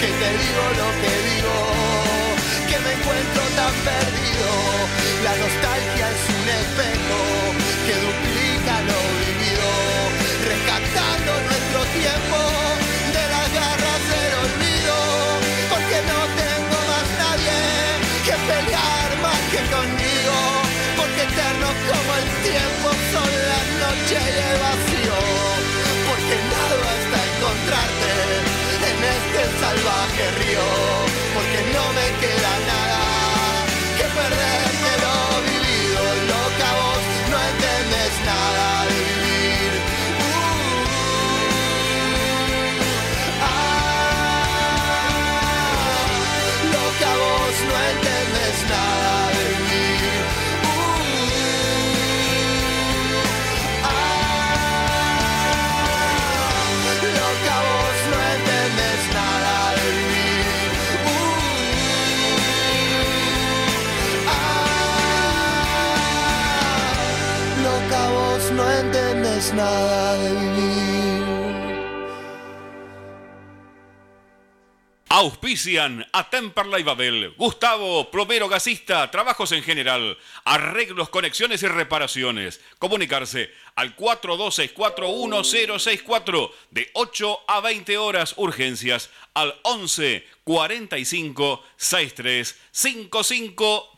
que te digo lo que digo, que me encuentro tan perdido, la nostalgia es un espejo que duplica lo vivido, rescatando nuestro tiempo herri hor Auspician a Temperley Babel, Gustavo, plomero gasista, trabajos en general, arreglos, conexiones y reparaciones. Comunicarse al 42641064 de 8 a 20 horas urgencias al 11 45 63 55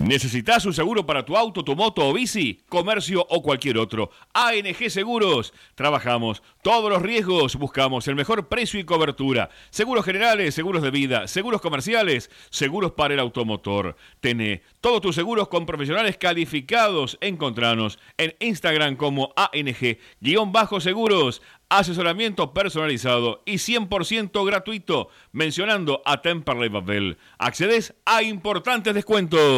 ¿Necesitas un seguro para tu auto, tu moto o bici, comercio o cualquier otro? ANG Seguros. Trabajamos todos los riesgos, buscamos el mejor precio y cobertura. Seguros generales, seguros de vida, seguros comerciales, seguros para el automotor. Tené todos tus seguros con profesionales calificados. Encontranos en Instagram como ANG-seguros. Asesoramiento personalizado y 100% gratuito mencionando a Temperley Babel. Accedes a importantes descuentos.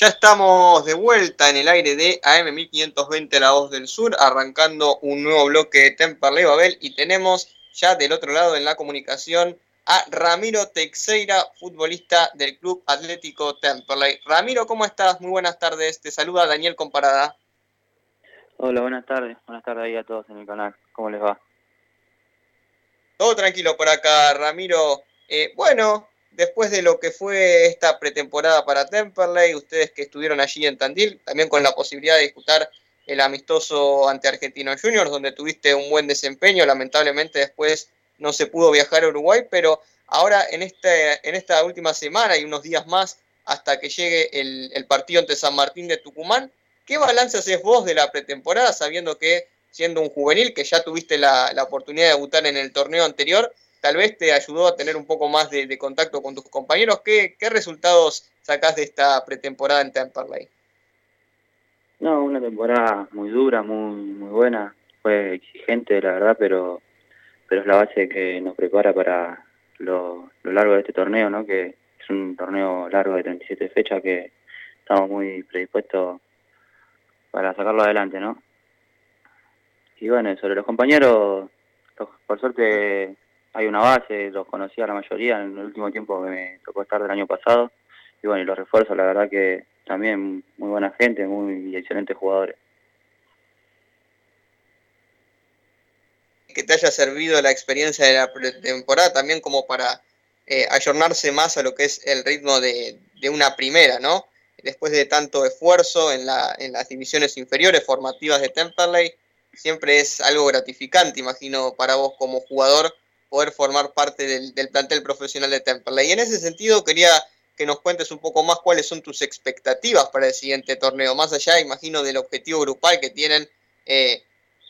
Ya estamos de vuelta en el aire de AM1520 La Voz del Sur, arrancando un nuevo bloque de Temperley Babel y tenemos ya del otro lado en la comunicación a Ramiro Teixeira, futbolista del Club Atlético Temperley. Ramiro, ¿cómo estás? Muy buenas tardes. Te saluda Daniel Comparada. Hola, buenas tardes. Buenas tardes ahí a todos en el canal. ¿Cómo les va? Todo tranquilo por acá, Ramiro. Eh, bueno, después de lo que fue esta pretemporada para Temperley, ustedes que estuvieron allí en Tandil, también con la posibilidad de disputar el amistoso ante Argentinos Juniors, donde tuviste un buen desempeño, lamentablemente después no se pudo viajar a Uruguay, pero ahora en, este, en esta última semana y unos días más hasta que llegue el, el partido ante San Martín de Tucumán, ¿qué balance haces vos de la pretemporada, sabiendo que siendo un juvenil, que ya tuviste la, la oportunidad de debutar en el torneo anterior, tal vez te ayudó a tener un poco más de, contacto con tus compañeros. ¿Qué, ¿Qué, resultados sacás de esta pretemporada en Temperley? No, una temporada muy dura, muy muy buena. Fue exigente, la verdad, pero pero es la base que nos prepara para lo, lo largo de este torneo, ¿no? Que es un torneo largo de 37 fechas que estamos muy predispuestos para sacarlo adelante, ¿no? Y bueno, sobre los compañeros, por suerte hay una base, los conocí a la mayoría en el último tiempo que me tocó estar del año pasado. Y bueno, y los refuerzos, la verdad que también muy buena gente, muy excelentes jugadores. Que te haya servido la experiencia de la pretemporada también como para eh, más a lo que es el ritmo de, de una primera, ¿no? después de tanto esfuerzo en, en las divisiones inferiores formativas de Temperley, siempre es algo gratificante, imagino, para vos como jugador poder formar parte del, plantel profesional de Temperley. Y en ese sentido quería que nos cuentes un poco más cuáles son tus expectativas para el siguiente torneo, más allá, imagino, del objetivo grupal que tienen eh,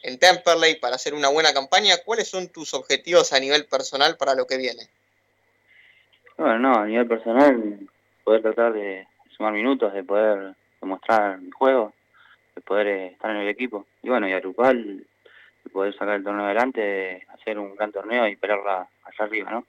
en Temperley para hacer una buena campaña, ¿cuáles son tus objetivos a nivel personal para lo que viene? Bueno, no, a nivel personal, poder tratar de sumar minutos, de poder demostrar mi juego, de poder eh, estar en el equipo. Y bueno, y a grupal, poder sacar el torneo adelante, hacer un gran torneo y pelearla allá arriba, ¿no?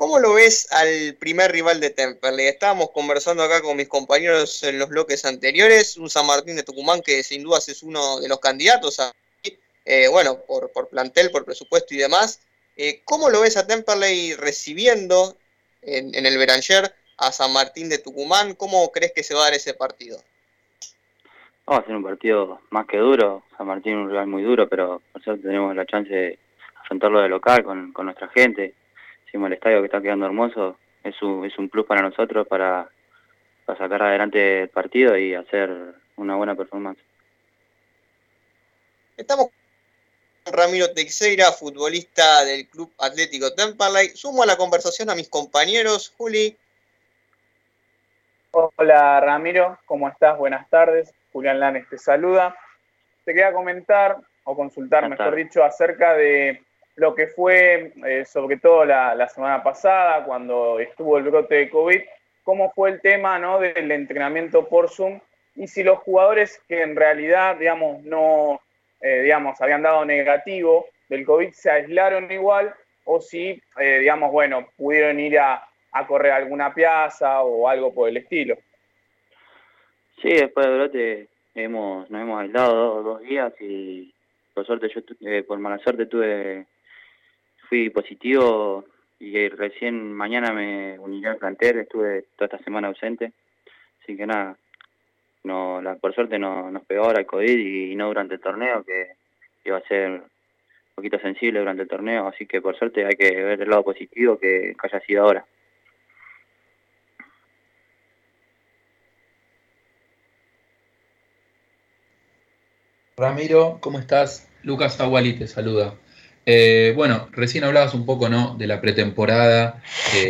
¿Cómo lo ves al primer rival de Temperley? Estábamos conversando acá con mis compañeros en los bloques anteriores, un San Martín de Tucumán que sin dudas es uno de los candidatos, a, eh, bueno, por, plantel, por presupuesto y demás. Eh, ¿Cómo lo ves a Temperley recibiendo en, el Beranger a San Martín de Tucumán? ¿Cómo crees que se va a dar ese partido? Va a ser un partido más que duro. San Martín es un rival muy duro, pero nosotros tenemos la chance de afrontarlo de local con, con nuestra gente el estadio que está quedando hermoso es un, es un plus para nosotros para, sacar adelante el partido y hacer una buena performance. Estamos con Ramiro Teixeira, futbolista del Club Atlético Temperley. Sumo a la conversación a mis compañeros. Juli. Hola Ramiro, ¿cómo estás? Buenas tardes. Julián Lanes te saluda. Te quería comentar o consultar, mejor dicho, acerca de lo que fue, eh, sobre todo la, semana pasada, cuando estuvo el brote de COVID, cómo fue el tema ¿no? del entrenamiento por Zoom y si los jugadores que en realidad, digamos, no, eh, digamos, habían dado negativo del COVID se aislaron igual o si, eh, digamos, bueno, pudieron ir a, correr alguna plaza o algo por el estilo. Sí, después del brote hemos, nos hemos aislado dos, días y por suerte yo, por mala suerte tuve fui positivo y recién mañana me uniré al plantel, estuve toda esta semana ausente, así que nada, no, la, por suerte no, nos pegó ahora el COVID y, no durante el torneo, que iba a ser un poquito sensible durante el torneo, así que por suerte hay que ver el lado positivo que, que haya sido ahora. Ramiro, ¿cómo estás? Lucas Aguali te saluda. Eh, bueno, recién hablabas un poco ¿no? de la pretemporada.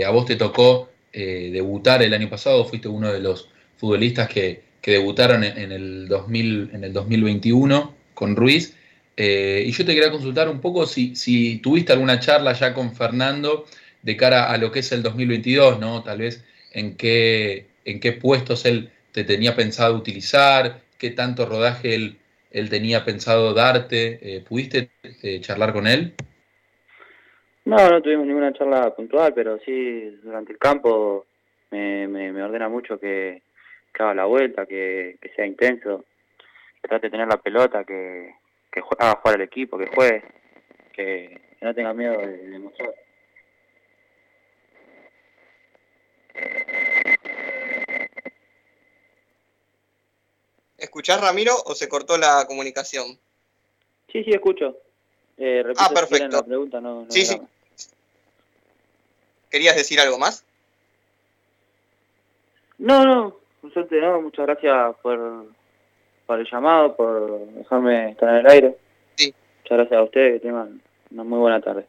a vos te tocó eh, debutar el año pasado, fuiste uno de los futbolistas que, debutaron en, el 2000, en el 2021 con Ruiz. Eh, y yo te quería consultar un poco si, si, tuviste alguna charla ya con Fernando de cara a lo que es el 2022, ¿no? Tal vez en qué, en qué puestos él te tenía pensado utilizar, qué tanto rodaje él él tenía pensado darte. Eh, ¿Pudiste eh, charlar con él? No, no tuvimos ninguna charla puntual, pero sí durante el campo me, me, ordena mucho que, haga la vuelta, que, sea intenso, que trate de tener la pelota, que, que haga jugar al equipo, que juegue, que, no tenga miedo de demostrar. ¿Escuchás, Ramiro, o se cortó la comunicación? Sí, sí, escucho. Eh, ah, perfecto. La pregunta, no, sí, sí. ¿Querías decir algo más? No, no, suerte no. Muchas gracias por, por el llamado, por dejarme estar en el aire. Sí. Muchas gracias a ustedes, que tengan una muy buena tarde.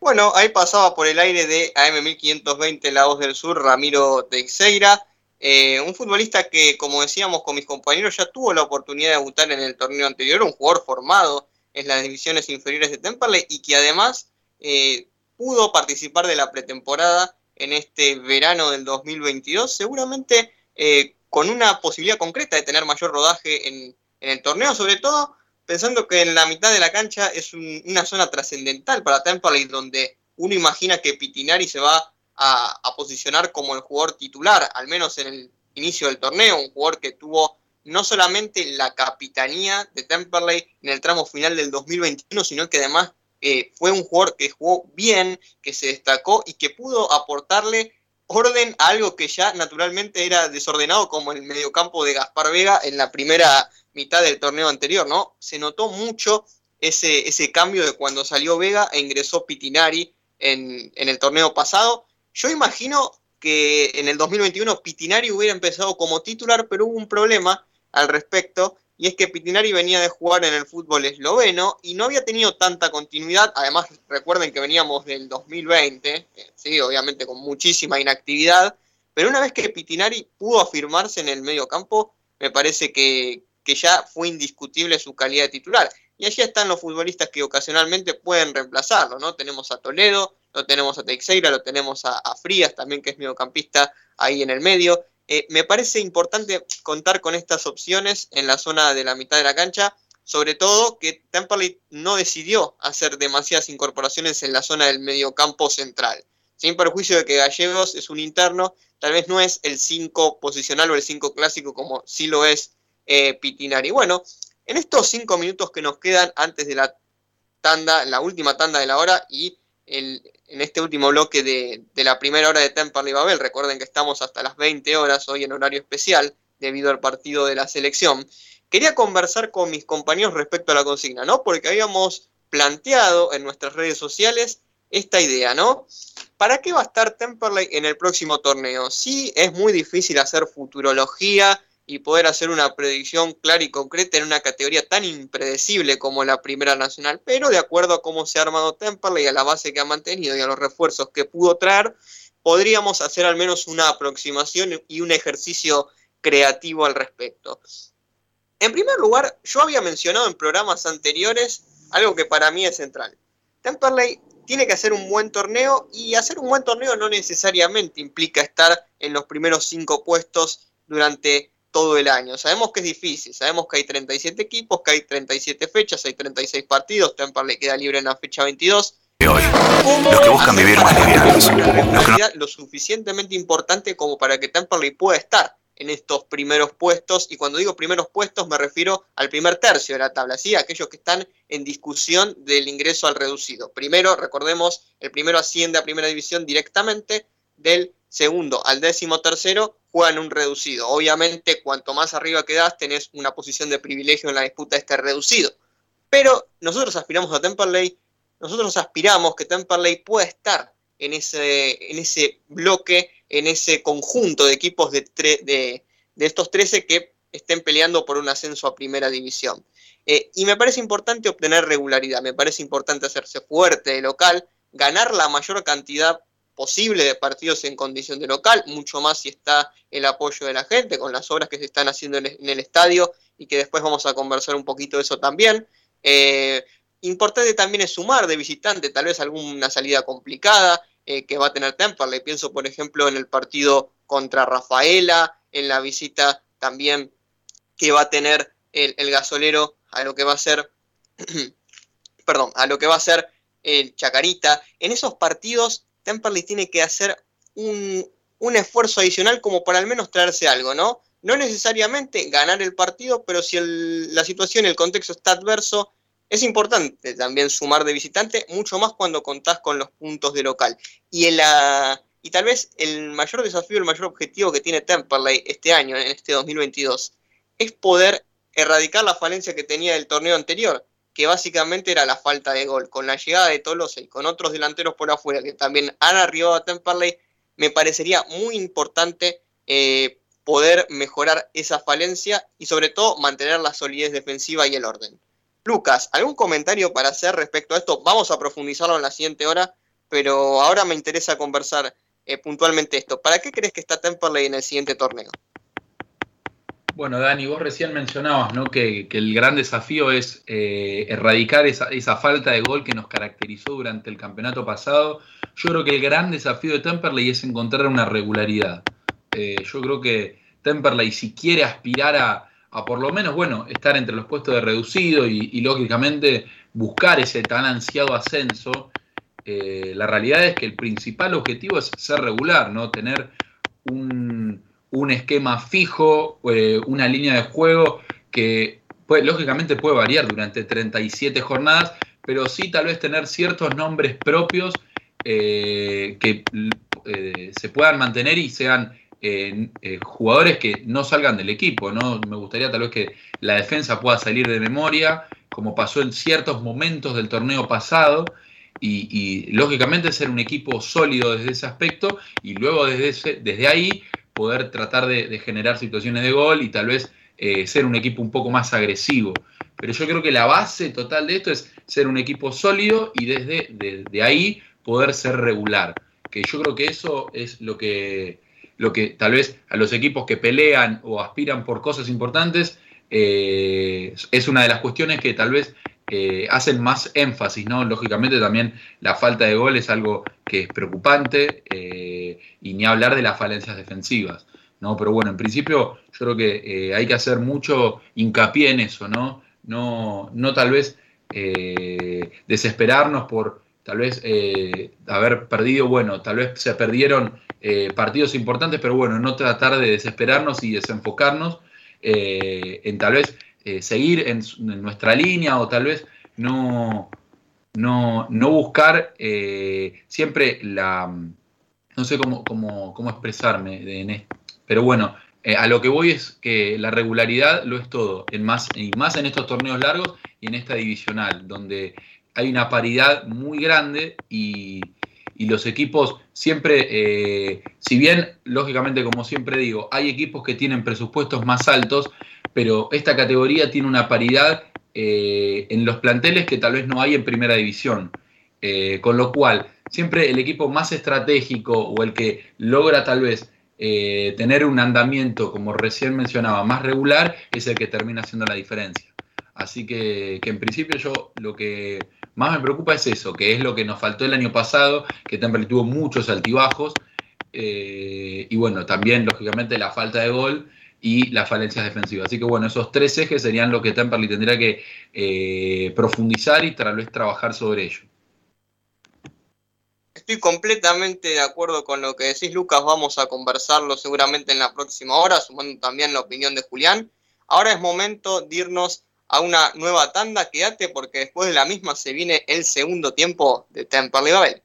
Bueno, ahí pasaba por el aire de AM1520 La Voz del Sur, Ramiro Teixeira. Eh, un futbolista que, como decíamos con mis compañeros, ya tuvo la oportunidad de debutar en el torneo anterior, un jugador formado en las divisiones inferiores de Temperley y que además eh, pudo participar de la pretemporada en este verano del 2022, seguramente eh, con una posibilidad concreta de tener mayor rodaje en, el torneo, sobre todo pensando que en la mitad de la cancha es una zona trascendental para Temperley, donde uno imagina que Pitinari se va a, posicionar como el jugador titular, al menos en el inicio del torneo, un jugador que tuvo no solamente la capitanía de Temperley en el tramo final del 2021, sino que además eh, fue un jugador que jugó bien, que se destacó y que pudo aportarle orden a algo que ya naturalmente era desordenado como el mediocampo de Gaspar Vega en la primera mitad del torneo anterior, ¿no? Se notó mucho ese, ese cambio de cuando salió Vega e ingresó Pitinari en, en el torneo pasado Yo imagino que en el 2021 Pitinari hubiera empezado como titular, pero hubo un problema al respecto, y es que Pitinari venía de jugar en el fútbol esloveno y no había tenido tanta continuidad. Además, recuerden que veníamos del 2020, eh, sí, obviamente con muchísima inactividad, pero una vez que Pitinari pudo afirmarse en el medio campo, me parece que, que ya fue indiscutible su calidad de titular. Y allí están los futbolistas que ocasionalmente pueden reemplazarlo, ¿no? Tenemos a Toledo, lo tenemos a Teixeira, lo tenemos a, Frías también, que es mediocampista ahí en el medio. Eh, me parece importante contar con estas opciones en la zona de la mitad de la cancha, sobre todo que Temperley no decidió hacer demasiadas incorporaciones en la zona del mediocampo central. Sin perjuicio de que Gallegos es un interno, tal vez no es el 5 posicional o el 5 clásico como sí lo es eh, Pitinari. Bueno, en estos 5 minutos que nos quedan antes de la tanda, la última tanda de la hora y en este último bloque de, la primera hora de Temperley Babel, recuerden que estamos hasta las 20 horas hoy en horario especial debido al partido de la selección, quería conversar con mis compañeros respecto a la consigna, ¿no? Porque habíamos planteado en nuestras redes sociales esta idea, ¿no? ¿Para qué va a estar Temperley en el próximo torneo? Sí, es muy difícil hacer futurología y poder hacer una predicción clara y concreta en una categoría tan impredecible como la Primera Nacional, pero de acuerdo a cómo se ha armado Temperley y a la base que ha mantenido y a los refuerzos que pudo traer, podríamos hacer al menos una aproximación y un ejercicio creativo al respecto. En primer lugar, yo había mencionado en programas anteriores algo que para mí es central. Temperley tiene que hacer un buen torneo y hacer un buen torneo no necesariamente implica estar en los primeros cinco puestos durante todo el año. Sabemos que es difícil, sabemos que hay 37 equipos, que hay 37 fechas, hay 36 partidos, Temper le queda libre en la fecha 22. Hoy, los que buscan vivir más livianos. Lo suficientemente importante como para que Temperley pueda estar en estos primeros puestos, y cuando digo primeros puestos me refiero al primer tercio de la tabla, ¿sí? aquellos que están en discusión del ingreso al reducido. Primero, recordemos, el primero asciende a primera división directamente, del segundo al décimo tercero juegan un reducido. Obviamente, cuanto más arriba quedas, tenés una posición de privilegio en la disputa de este reducido. Pero nosotros aspiramos a Temperley, nosotros aspiramos que Temperley pueda estar en ese, en ese bloque, en ese conjunto de equipos de, de, estos 13 que estén peleando por un ascenso a primera división. Eh, y me parece importante obtener regularidad, me parece importante hacerse fuerte de local, ganar la mayor cantidad posible de partidos en condición de local, mucho más si está el apoyo de la gente con las obras que se están haciendo en el estadio y que después vamos a conversar un poquito de eso también. Eh, importante también es sumar de visitante, tal vez alguna salida complicada eh, que va a tener Le Pienso, por ejemplo, en el partido contra Rafaela, en la visita también que va a tener el gasolero a lo que va a ser, perdón, a lo que va a ser el Chacarita. En esos partidos Temperley tiene que hacer un, esfuerzo adicional como para al menos traerse algo, ¿no? No necesariamente ganar el partido, pero si la situación, el contexto está adverso, es importante también sumar de visitante, mucho más cuando contás con los puntos de local. Y, y tal vez el mayor desafío, el mayor objetivo que tiene Temperley este año, en este 2022, es poder erradicar la falencia que tenía del torneo anterior, que básicamente era la falta de gol. Con la llegada de Tolosa y con otros delanteros por afuera que también han arribado a Temperley, me parecería muy importante eh, poder mejorar esa falencia y sobre todo mantener la solidez defensiva y el orden. Lucas, ¿algún comentario para hacer respecto a esto? Vamos a profundizarlo en la siguiente hora, pero ahora me interesa conversar eh, puntualmente esto. ¿Para qué crees que está Temperley en el siguiente torneo? Bueno, Dani, vos recién mencionabas ¿no? que, el gran desafío es eh, erradicar esa, falta de gol que nos caracterizó durante el campeonato pasado. Yo creo que el gran desafío de Temperley es encontrar una regularidad. Eh, yo creo que Temperley, si quiere aspirar a, por lo menos, bueno, estar entre los puestos de reducido y, lógicamente buscar ese tan ansiado ascenso, eh, la realidad es que el principal objetivo es ser regular, ¿no? Tener un un esquema fijo, eh, una línea de juego que lógicamente puede variar durante 37 jornadas, pero sí tal vez tener ciertos nombres propios eh, que eh, se puedan mantener y sean jugadores que no salgan del equipo. ¿no? Me gustaría tal vez que la defensa pueda salir de memoria, como pasó en ciertos momentos del torneo pasado, Y, lógicamente ser un equipo sólido desde ese aspecto y luego desde, desde ahí poder tratar de, generar situaciones de gol y tal vez eh, ser un equipo un poco más agresivo. Pero yo creo que la base total de esto es ser un equipo sólido y desde de, ahí poder ser regular. Que yo creo que eso es lo que, lo que tal vez a los equipos que pelean o aspiran por cosas importantes eh, es una de las cuestiones que tal vez eh, hacen más énfasis, ¿no? Lógicamente también la falta de gol es algo que es preocupante eh, y ni hablar de las falencias defensivas, ¿no? Pero bueno, en principio yo creo que hay que hacer mucho hincapié en eso, ¿no? No, no tal vez desesperarnos por tal vez haber perdido, bueno, tal vez se perdieron partidos importantes, pero bueno, no tratar de desesperarnos y desenfocarnos en tal vez eh, seguir en, nuestra línea o tal vez no, no, buscar eh, siempre la... No sé cómo, cómo, expresarme en esto, pero bueno, eh, a lo que voy es que la regularidad lo es todo, en más, y más en estos torneos largos y en esta divisional, donde hay una paridad muy grande y, los equipos siempre, si bien lógicamente como siempre digo, hay equipos que tienen presupuestos más altos, pero esta categoría tiene una paridad eh, en los planteles que tal vez no hay en primera división. Eh, con lo cual, siempre el equipo más estratégico o el que logra tal vez eh, tener un andamiento, como recién mencionaba, más regular, es el que termina haciendo la diferencia. Así que, en principio yo lo que más me preocupa es eso, que es lo que nos faltó el año pasado, que Temperley tuvo muchos altibajos, y bueno, también lógicamente la falta de gol, y las falencias defensivas. Así que bueno, esos tres ejes serían lo que Temperley tendría que eh, profundizar y tal vez trabajar sobre ello. Estoy completamente de acuerdo con lo que decís, Lucas. Vamos a conversarlo seguramente en la próxima hora, sumando también la opinión de Julián. Ahora es momento de irnos a una nueva tanda. Quédate porque después de la misma se viene el segundo tiempo de Temperley Babel.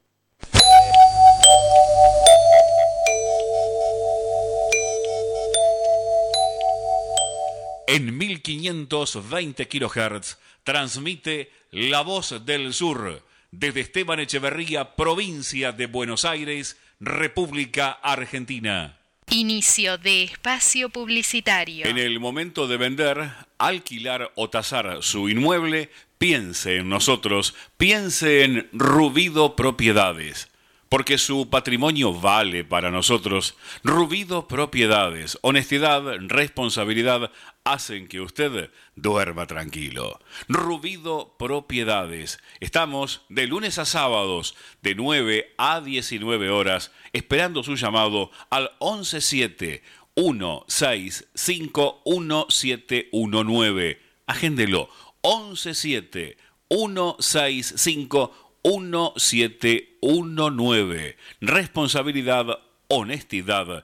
En 1520 kHz transmite La Voz del Sur desde Esteban Echeverría, provincia de Buenos Aires, República Argentina. Inicio de espacio publicitario. En el momento de vender, alquilar o tasar su inmueble, piense en nosotros, piense en Rubido Propiedades porque su patrimonio vale para nosotros. Rubido Propiedades, honestidad, responsabilidad hacen que usted duerma tranquilo. Rubido Propiedades. Estamos de lunes a sábados de 9 a 19 horas esperando su llamado al 117 165 1719. Agéndelo. 117 165 1719. Responsabilidad, honestidad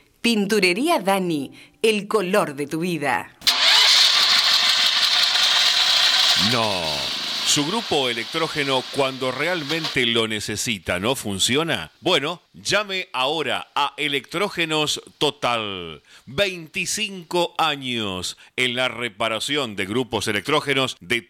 Pinturería Dani, el color de tu vida. No. ¿Su grupo electrógeno cuando realmente lo necesita no funciona? Bueno, llame ahora a Electrógenos Total. 25 años en la reparación de grupos electrógenos de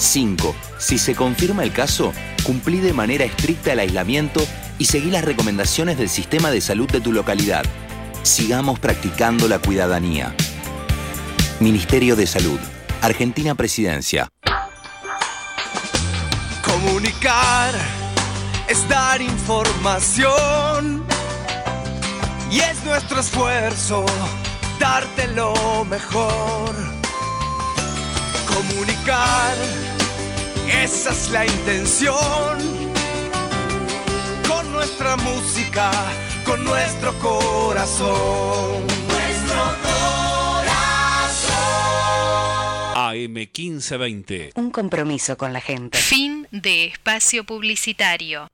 5. Si se confirma el caso, cumplí de manera estricta el aislamiento y seguí las recomendaciones del sistema de salud de tu localidad. Sigamos practicando la cuidadanía. Ministerio de Salud. Argentina Presidencia. Comunicar es dar información y es nuestro esfuerzo darte lo mejor. Comunicar, esa es la intención nuestra música, con nuestro corazón. Nuestro corazón. AM 1520. Un compromiso con la gente. Fin de espacio publicitario.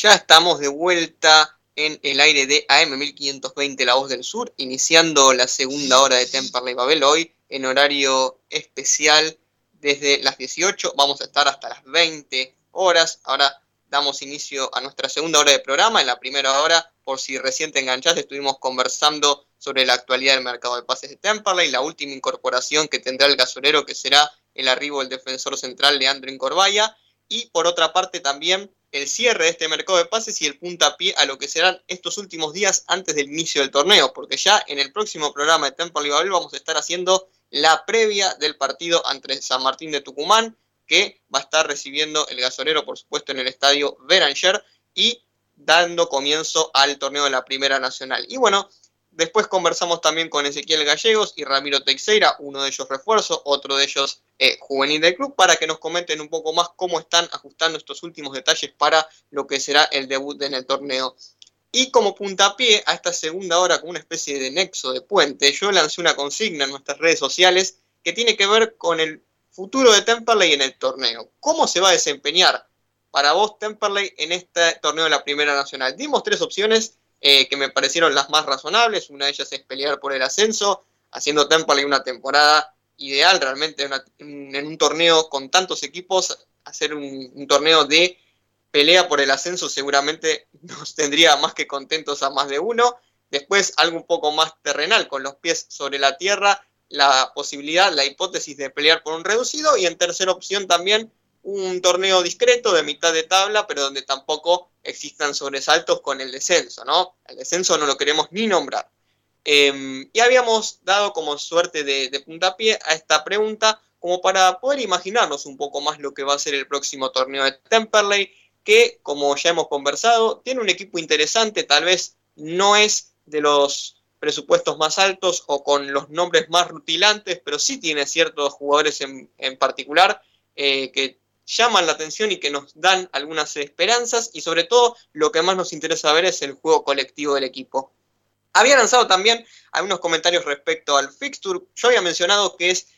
Ya estamos de vuelta en el aire de AM 1520 La Voz del Sur, iniciando la segunda hora de Temperley Babel hoy en horario especial desde las 18, vamos a estar hasta las 20 horas. Ahora damos inicio a nuestra segunda hora de programa. En la primera hora, por si recién te enganchaste, estuvimos conversando sobre la actualidad del mercado de pases de Temperley, la última incorporación que tendrá el gasolero, que será el arribo del defensor central Leandro Incorbaya. Y por otra parte también el cierre de este mercado de pases y el puntapié a lo que serán estos últimos días antes del inicio del torneo, porque ya en el próximo programa de Tempo Babel vamos a estar haciendo la previa del partido ante San Martín de Tucumán, que va a estar recibiendo el gasolero, por supuesto, en el estadio Beranger y dando comienzo al torneo de la Primera Nacional. Y bueno, Después conversamos también con Ezequiel Gallegos y Ramiro Teixeira, uno de ellos refuerzo, otro de ellos eh, juvenil del club, para que nos comenten un poco más cómo están ajustando estos últimos detalles para lo que será el debut en el torneo. Y como puntapié a esta segunda hora, con una especie de nexo de puente, yo lancé una consigna en nuestras redes sociales que tiene que ver con el futuro de Temperley en el torneo. ¿Cómo se va a desempeñar para vos Temperley en este torneo de la Primera Nacional? Dimos tres opciones eh, que me parecieron las más razonables. Una de ellas es pelear por el ascenso, haciendo Temple una temporada ideal realmente en un torneo con tantos equipos, hacer un, torneo de pelea por el ascenso seguramente nos tendría más que contentos a más de uno. Después algo un poco más terrenal, con los pies sobre la tierra, la posibilidad, la hipótesis de pelear por un reducido. Y en tercera opción también un torneo discreto de mitad de tabla, pero donde tampoco existan sobresaltos con el descenso, ¿no? El descenso no lo queremos ni nombrar. Em, y habíamos dado como suerte de, puntapié a esta pregunta como para poder imaginarnos un poco más lo que va a ser el próximo torneo de Temperley, que como ya hemos conversado, tiene un equipo interesante, tal vez no es de los presupuestos más altos o con los nombres más rutilantes, pero sí tiene ciertos jugadores en, particular eh, que llaman la atención y que nos dan algunas esperanzas y sobre todo lo que más nos interesa ver es el juego colectivo del equipo. Había lanzado también algunos comentarios respecto al fixture. Yo había mencionado que es,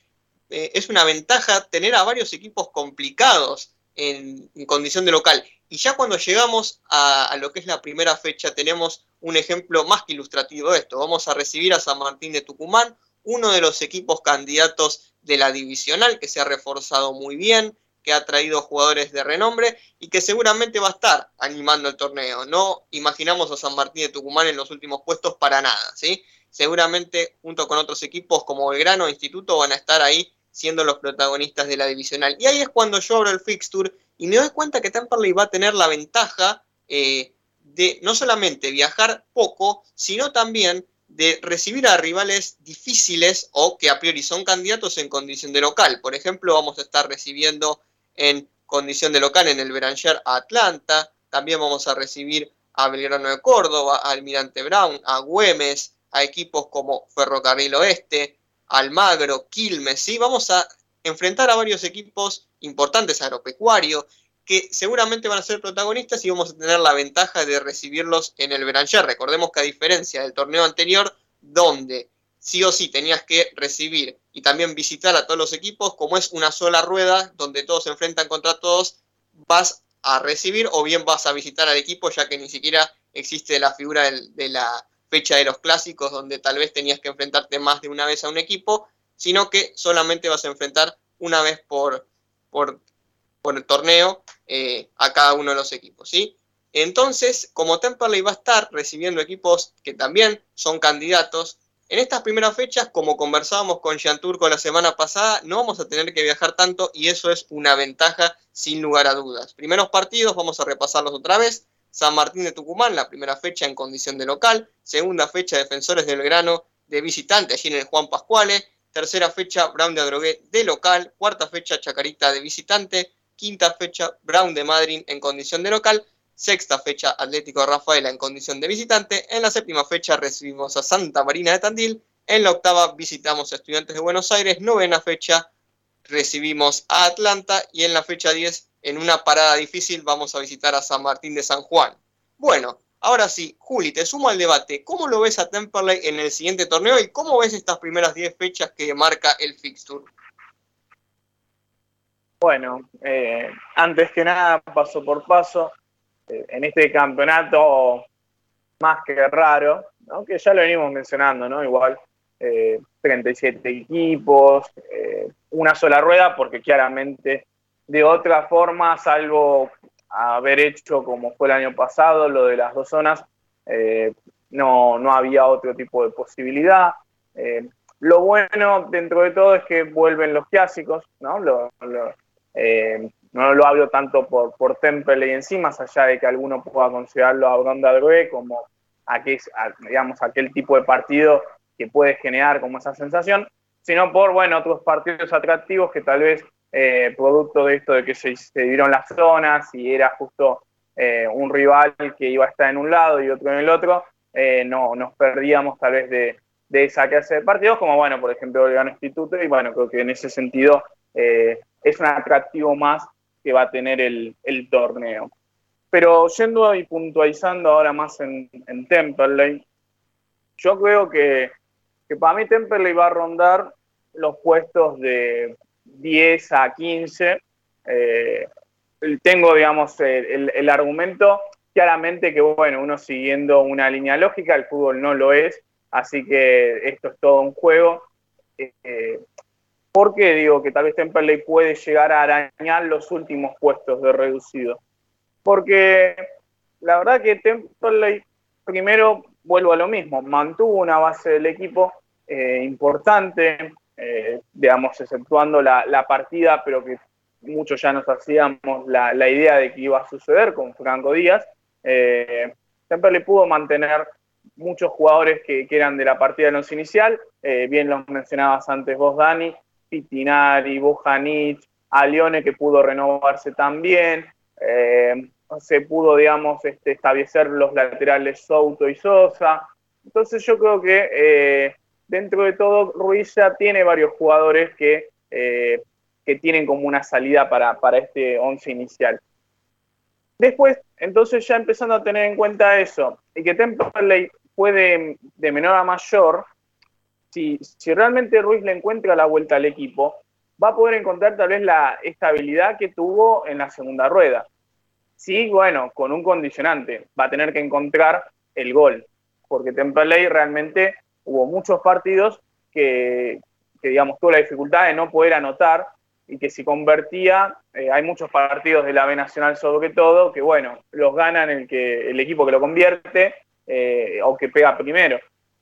eh, es una ventaja tener a varios equipos complicados en, condición de local. Y ya cuando llegamos a, a, lo que es la primera fecha tenemos un ejemplo más que ilustrativo de esto. Vamos a recibir a San Martín de Tucumán, uno de los equipos candidatos de la divisional que se ha reforzado muy bien, que ha traído jugadores de renombre y que seguramente va a estar animando el torneo. No imaginamos a San Martín de Tucumán en los últimos puestos para nada, ¿sí? Seguramente junto con otros equipos como Belgrano e Instituto van a estar ahí siendo los protagonistas de la divisional. Y ahí es cuando yo abro el fixture y me doy cuenta que Temperley va a tener la ventaja eh, de no solamente viajar poco, sino también de recibir a rivales difíciles o que a priori son candidatos en condición de local. Por ejemplo, vamos a estar recibiendo en condición de local en el Beranger a Atlanta, también vamos a recibir a Belgrano de Córdoba, a Almirante Brown, a Güemes, a equipos como Ferrocarril Oeste, Almagro, Quilmes, ¿sí? Vamos a enfrentar a varios equipos importantes, agropecuario, que seguramente van a ser protagonistas y vamos a tener la ventaja de recibirlos en el Beranger. Recordemos que a diferencia del torneo anterior, donde sí o sí tenías que recibir y también visitar a todos los equipos, como es una sola rueda donde todos se enfrentan contra todos, vas a recibir o bien vas a visitar al equipo, ya que ni siquiera existe la figura de la fecha de los clásicos, donde tal vez tenías que enfrentarte más de una vez a un equipo, sino que solamente vas a enfrentar una vez por, por, por el torneo eh, a cada uno de los equipos, ¿sí? Entonces, como Temperley va a estar recibiendo equipos que también son candidatos, en estas primeras fechas, como conversábamos con Jean Turco la semana pasada, no vamos a tener que viajar tanto y eso es una ventaja sin lugar a dudas. Primeros partidos, vamos a repasarlos otra vez. San Martín de Tucumán, la primera fecha en condición de local. Segunda fecha, Defensores del Grano de visitante, allí en el Juan Pascuale. Tercera fecha, Brown de Adrogué de local. Cuarta fecha, Chacarita de visitante. Quinta fecha, Brown de Madrid en condición de local. Sexta fecha, Atlético Rafaela en condición de visitante. En la séptima fecha recibimos a Santa Marina de Tandil. En la octava visitamos a Estudiantes de Buenos Aires. Novena fecha recibimos a Atlanta. Y en la fecha 10, en una parada difícil, vamos a visitar a San Martín de San Juan. Bueno, ahora sí, Juli, te sumo al debate. ¿Cómo lo ves a Temperley en el siguiente torneo y cómo ves estas primeras 10 fechas que marca el fixture? Bueno, eh, antes que nada, paso por paso, en este campeonato más que raro, que ya lo venimos mencionando, ¿no? Igual, 37 eh, equipos, eh, una sola rueda, porque claramente de otra forma, salvo haber hecho como fue el año pasado, lo de las dos zonas, eh, no, no, había otro tipo de posibilidad. lo bueno dentro de todo es que vuelven los clásicos, ¿no? No lo hablo tanto por, por Temple y encima, más allá de que alguno pueda considerarlo a Bronda Droe como aquel, digamos, aquel tipo de partido que puede generar como esa sensación, sino por bueno, otros partidos atractivos que tal vez eh, producto de esto de que se, se dieron las zonas y era justo eh, un rival que iba a estar en un lado y otro en el otro, eh, no nos perdíamos tal vez de, de, esa clase de partidos, como bueno, por ejemplo, el Gran Instituto, y bueno, creo que en ese sentido es un atractivo más que va a tener el, torneo. Pero yendo y puntualizando ahora más en, en Temperley, yo creo que, para mí Temperley va a rondar los puestos de 10 a 15. Eh, tengo, digamos, el, argumento claramente que, bueno, uno siguiendo una línea lógica, el fútbol no lo es, así que esto es todo un juego. Eh, ¿Por qué digo que tal vez Temperley puede llegar a arañar los últimos puestos de reducido? Porque la verdad que Temperley, primero vuelvo a lo mismo, mantuvo una base del equipo eh, importante, eh, digamos, exceptuando la, partida, pero que muchos ya nos hacíamos la, idea de que iba a suceder con Franco Díaz. Eh, Temperley pudo mantener muchos jugadores que, eran de la partida de los inicial, eh, bien los mencionabas antes vos, Dani, Pitinari, Bojanic, a Lione que pudo renovarse también, eh, se pudo, digamos, este, establecer los laterales Souto y Sosa. Entonces yo creo que eh, dentro de todo Ruiz ya tiene varios jugadores que, eh, que tienen como una salida para, para este once inicial. Después, entonces ya empezando a tener en cuenta eso, y que Temperley puede de menor a mayor, si, realmente Ruiz le encuentra la vuelta al equipo, va a poder encontrar tal vez la estabilidad que tuvo en la segunda rueda. Sí, bueno, con un condicionante, va a tener que encontrar el gol, porque Temperley realmente hubo muchos partidos que, digamos, tuvo la dificultad de no poder anotar y que si convertía, eh, hay muchos partidos de la B Nacional sobre todo, que bueno, los ganan el, que, el equipo que lo convierte eh, o que pega primero.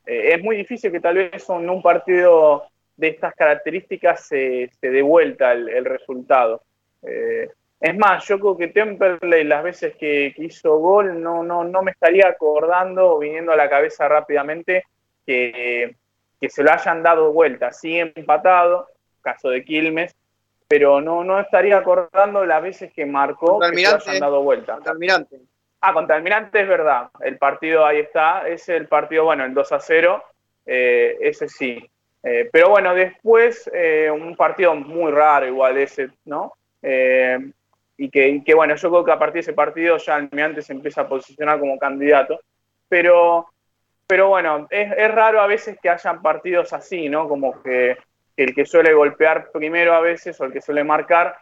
Eh, es muy difícil que tal vez en un partido de estas características se, se dé vuelta el, resultado. Eh, es más, yo creo que Temperley las veces que, hizo gol no, no, no me estaría acordando, viniendo a la cabeza rápidamente, que, que se lo hayan dado vuelta, sí empatado, caso de Quilmes, pero no, no estaría acordando las veces que marcó que se lo hayan dado vuelta. Almirante. Ah, contra Almirante es verdad, el partido ahí está, es el partido, bueno, el 2 a 0, eh, ese sí. Eh, pero bueno, después eh, un partido muy raro igual ese, ¿no? y que, bueno, yo creo que a partir de ese partido ya Almirante se empieza a posicionar como candidato. Pero, pero bueno, es, raro a veces que hayan partidos así, ¿no? Como que, el que suele golpear primero a veces o el que suele marcar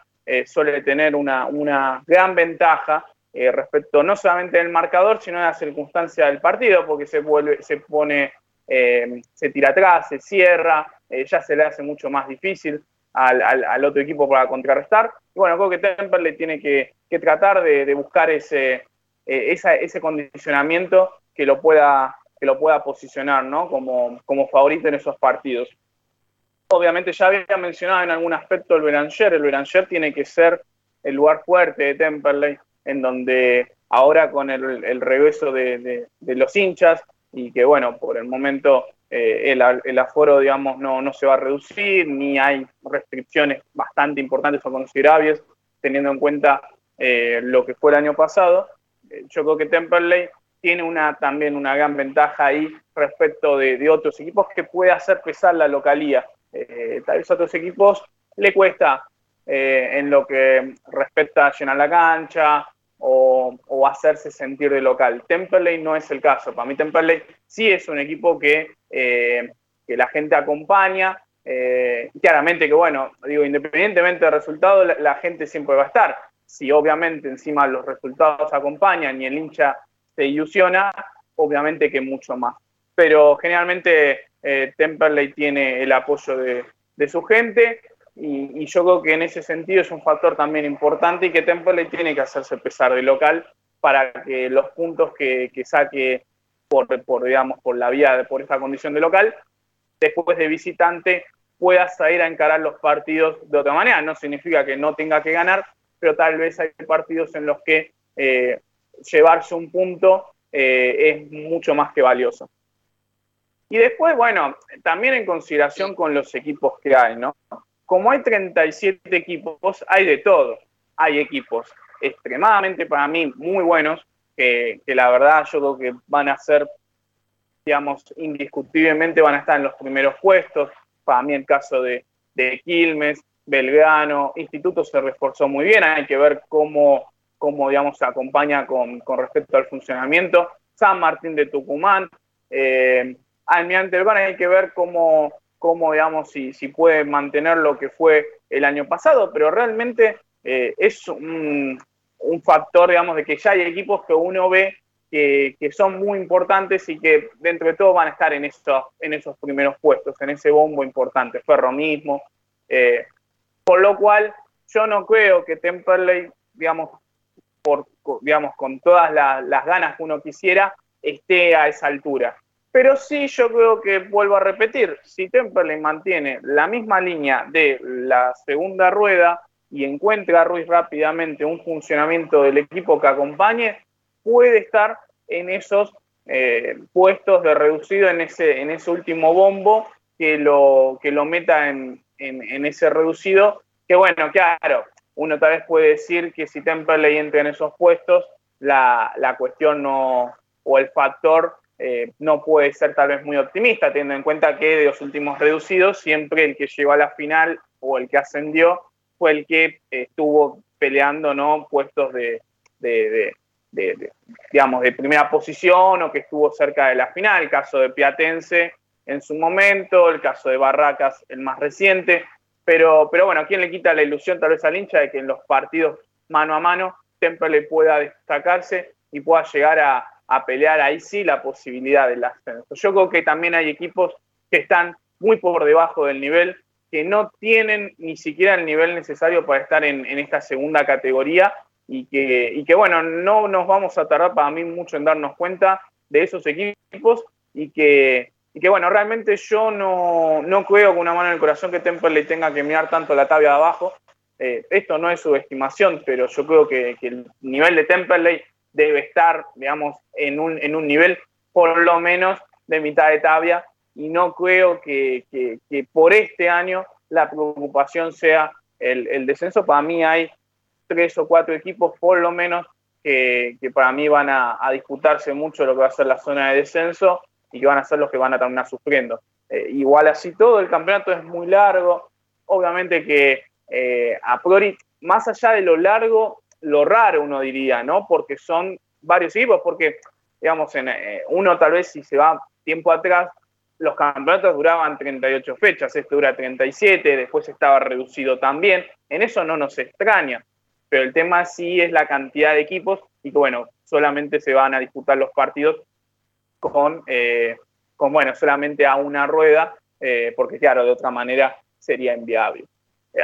suele tener una, una gran ventaja eh, respecto no solamente del marcador, sino de la circunstancia del partido, porque se, vuelve, se pone, eh, se tira atrás, se cierra, ya se le hace mucho más difícil al, otro equipo para contrarrestar. Y bueno, creo que Temperley tiene que, tratar de, buscar ese, eh, ese condicionamiento que lo pueda, que lo pueda posicionar ¿no? como, como favorito en esos partidos. Obviamente ya había mencionado en algún aspecto el Beranger. El Beranger tiene que ser el lugar fuerte de Temperley, en donde ahora con el, el regreso de, los hinchas y que bueno, por el momento eh, el, aforo, digamos, no, no se va a reducir, ni hay restricciones bastante importantes o considerables, teniendo en cuenta eh, lo que fue el año pasado. Eh, yo creo que Temperley tiene una, también una gran ventaja ahí respecto de, otros equipos que puede hacer pesar la localía. tal vez a otros equipos le cuesta en lo que respecta a llenar la cancha, o, hacerse sentir de local. Temperley no es el caso. Para mí Temperley sí es un equipo que, eh, que la gente acompaña. Eh, claramente que, bueno, digo, independientemente del resultado, la, gente siempre va a estar. Si obviamente encima los resultados acompañan y el hincha se ilusiona, obviamente que mucho más. Pero generalmente eh, Temperley tiene el apoyo de, de su gente y, yo creo que en ese sentido es un factor también importante y que Temple tiene que hacerse pesar de local para que los puntos que, saque por, por, digamos, por la vía, por esta condición de local, después de visitante pueda salir a encarar los partidos de otra manera. No significa que no tenga que ganar, pero tal vez hay partidos en los que eh, llevarse un punto eh, es mucho más que valioso. Y después, bueno, también en consideración con los equipos que hay, ¿no? Como hay 37 equipos, hay de todo. Hay equipos extremadamente para mí muy buenos, que, la verdad yo creo que van a ser, digamos, indiscutiblemente van a estar en los primeros puestos. Para mí el caso de, Quilmes, Belgrano, Instituto se reforzó muy bien, hay que ver cómo, cómo digamos, se acompaña con, respecto al funcionamiento. San Martín de Tucumán, eh, Almirante Urbana, hay que ver cómo, cómo, digamos, si, puede mantener lo que fue el año pasado, pero realmente eh, es un, factor, digamos, de que ya hay equipos que uno ve que, son muy importantes y que dentro de todo van a estar en esos, primeros puestos, en ese bombo importante, Ferro mismo. Eh, por lo cual, yo no creo que Temperley, digamos con todas las ganas que uno quisiera, esté a esa altura. Pero sí yo creo que, vuelvo a repetir, si Temperley mantiene la misma línea de la segunda rueda y encuentra a Ruiz rápidamente un funcionamiento del equipo que acompañe, puede estar en esos eh, puestos de reducido en ese, en ese último bombo que lo, que lo meta en, ese reducido. Que bueno, claro, uno tal vez puede decir que si Temperley entra en esos puestos, la, la cuestión no, o el factor eh, no puede ser tal vez muy optimista, teniendo en cuenta que de los últimos reducidos, siempre el que llegó a la final o el que ascendió fue el que estuvo peleando ¿no? puestos de, digamos, de primera posición o que estuvo cerca de la final, el caso de Piatense en su momento, el caso de Barracas el más reciente, pero, pero bueno, ¿quién le quita la ilusión tal vez al hincha de que en los partidos mano a mano Temple pueda destacarse y pueda llegar a, a pelear ahí sí la posibilidad del ascenso. Yo creo que también hay equipos que están muy por debajo del nivel, que no tienen ni siquiera el nivel necesario para estar en, esta segunda categoría y que, bueno, no nos vamos a tardar para mí mucho en darnos cuenta de esos equipos y que, bueno, realmente yo no, no creo con una mano en el corazón que Temple tenga que mirar tanto la tabla de abajo. Eh, esto no es subestimación, pero yo creo que, que el nivel de Temperley debe estar, digamos, en un, en un nivel por lo menos de mitad de tabla y no creo que, por este año la preocupación sea el, descenso. Para mí hay tres o cuatro equipos por lo menos que, para mí van a, disputarse mucho lo que va a ser la zona de descenso y que van a ser los que van a terminar sufriendo. Eh, igual así todo, el campeonato es muy largo. Obviamente que eh, a priori, más allá de lo largo, lo raro uno diría, ¿no? Porque son varios equipos, porque, digamos, en, eh, uno tal vez si se va tiempo atrás, los campeonatos duraban 38 fechas, este dura 37, después estaba reducido también, en eso no nos extraña, pero el tema sí es la cantidad de equipos y que bueno, solamente se van a disputar los partidos con, eh, con bueno, solamente a una rueda, eh, porque claro, de otra manera sería inviable.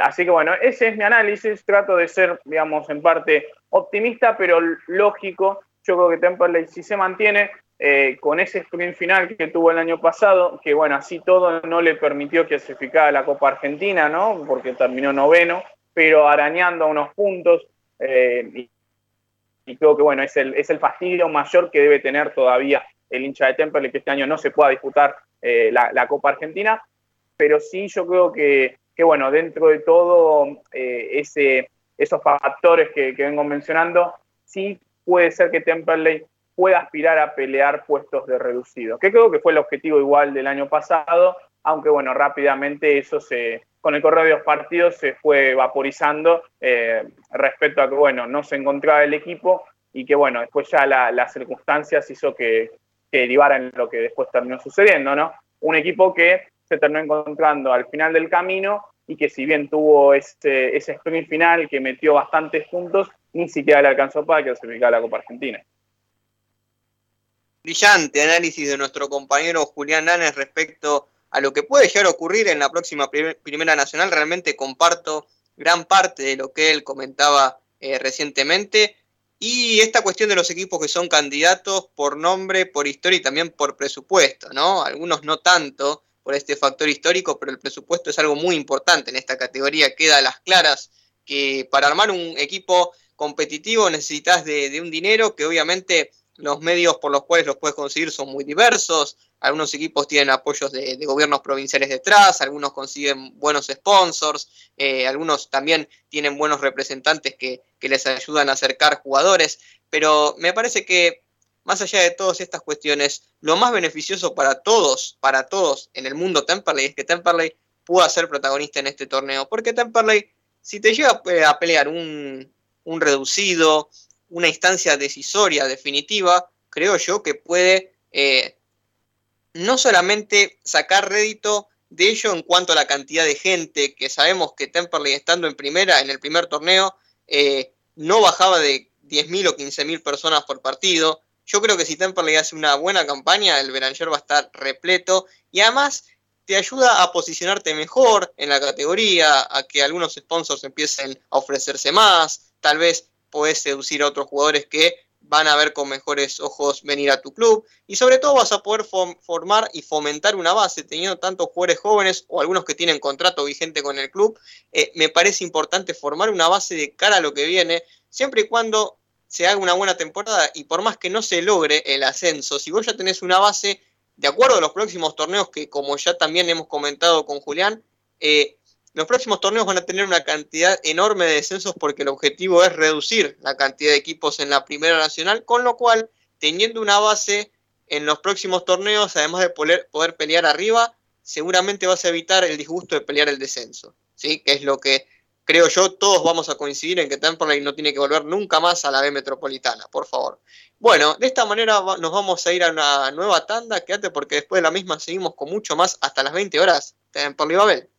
Así que bueno, ese es mi análisis, trato de ser, digamos, en parte optimista, pero lógico, yo creo que Temperley si se mantiene eh, con ese sprint final que tuvo el año pasado, que bueno, así todo no le permitió clasificar a la Copa Argentina, ¿no? Porque terminó noveno, pero arañando unos puntos. Eh, y, creo que bueno, es el, es el fastidio mayor que debe tener todavía el hincha de Temperley, que este año no se pueda disputar eh, la, Copa Argentina. Pero sí, yo creo que, que bueno, dentro de todo ese, esos factores que, vengo mencionando, sí puede ser que Temperley pueda aspirar a pelear puestos de reducido, que creo que fue el objetivo igual del año pasado, aunque bueno, rápidamente eso se, con el correo de los partidos se fue vaporizando eh, respecto a que bueno, no se encontraba el equipo y que bueno, después ya las circunstancias hizo que, que lo que después terminó sucediendo, ¿no? Un equipo que se terminó encontrando al final del camino y que si bien tuvo ese, ese sprint final que metió bastantes puntos, ni siquiera le alcanzó para clasificar a la Copa Argentina. Brillante análisis de nuestro compañero Julián Lanes respecto a lo que puede llegar a ocurrir en la próxima Primera Nacional. Realmente comparto gran parte de lo que él comentaba eh, recientemente. Y esta cuestión de los equipos que son candidatos por nombre, por historia y también por presupuesto, ¿no? Algunos no tanto por este factor histórico, pero el presupuesto es algo muy importante en esta categoría. Queda a las claras que para armar un equipo competitivo necesitas de, un dinero que obviamente los medios por los cuales los puedes conseguir son muy diversos. Algunos equipos tienen apoyos de, gobiernos provinciales detrás, algunos consiguen buenos sponsors, eh, algunos también tienen buenos representantes que, les ayudan a acercar jugadores. Pero me parece que más allá de todas estas cuestiones, lo más beneficioso para todos, para todos en el mundo Temperley es que Temperley pueda ser protagonista en este torneo. Porque Temperley, si te llega a pelear un, un reducido, una instancia decisoria definitiva, creo yo que puede eh, no solamente sacar rédito de ello en cuanto a la cantidad de gente, que sabemos que Temperley estando en primera, en el primer torneo, eh, no bajaba de 10.000 o 15.000 personas por partido. Yo creo que si Temperley hace una buena campaña, el Beranger va a estar repleto y además te ayuda a posicionarte mejor en la categoría, a que algunos sponsors empiecen a ofrecerse más, tal vez podés seducir a otros jugadores que van a ver con mejores ojos venir a tu club y sobre todo vas a poder formar y fomentar una base teniendo tantos jugadores jóvenes o algunos que tienen contrato vigente con el club. Eh, me parece importante formar una base de cara a lo que viene, siempre y cuando se haga una buena temporada y por más que no se logre el ascenso, si vos ya tenés una base de acuerdo a los próximos torneos que como ya también hemos comentado con Julián, eh, los próximos torneos van a tener una cantidad enorme de descensos porque el objetivo es reducir la cantidad de equipos en la Primera Nacional, con lo cual, teniendo una base en los próximos torneos, además de poder, poder pelear arriba, seguramente vas a evitar el disgusto de pelear el descenso, ¿sí? que es lo que creo yo todos vamos a coincidir en que Temperley no tiene que volver nunca más a la B Metropolitana, por favor. Bueno, de esta manera nos vamos a ir a una nueva tanda, quédate porque después de la misma seguimos con mucho más hasta las 20 horas. Temperley Babel.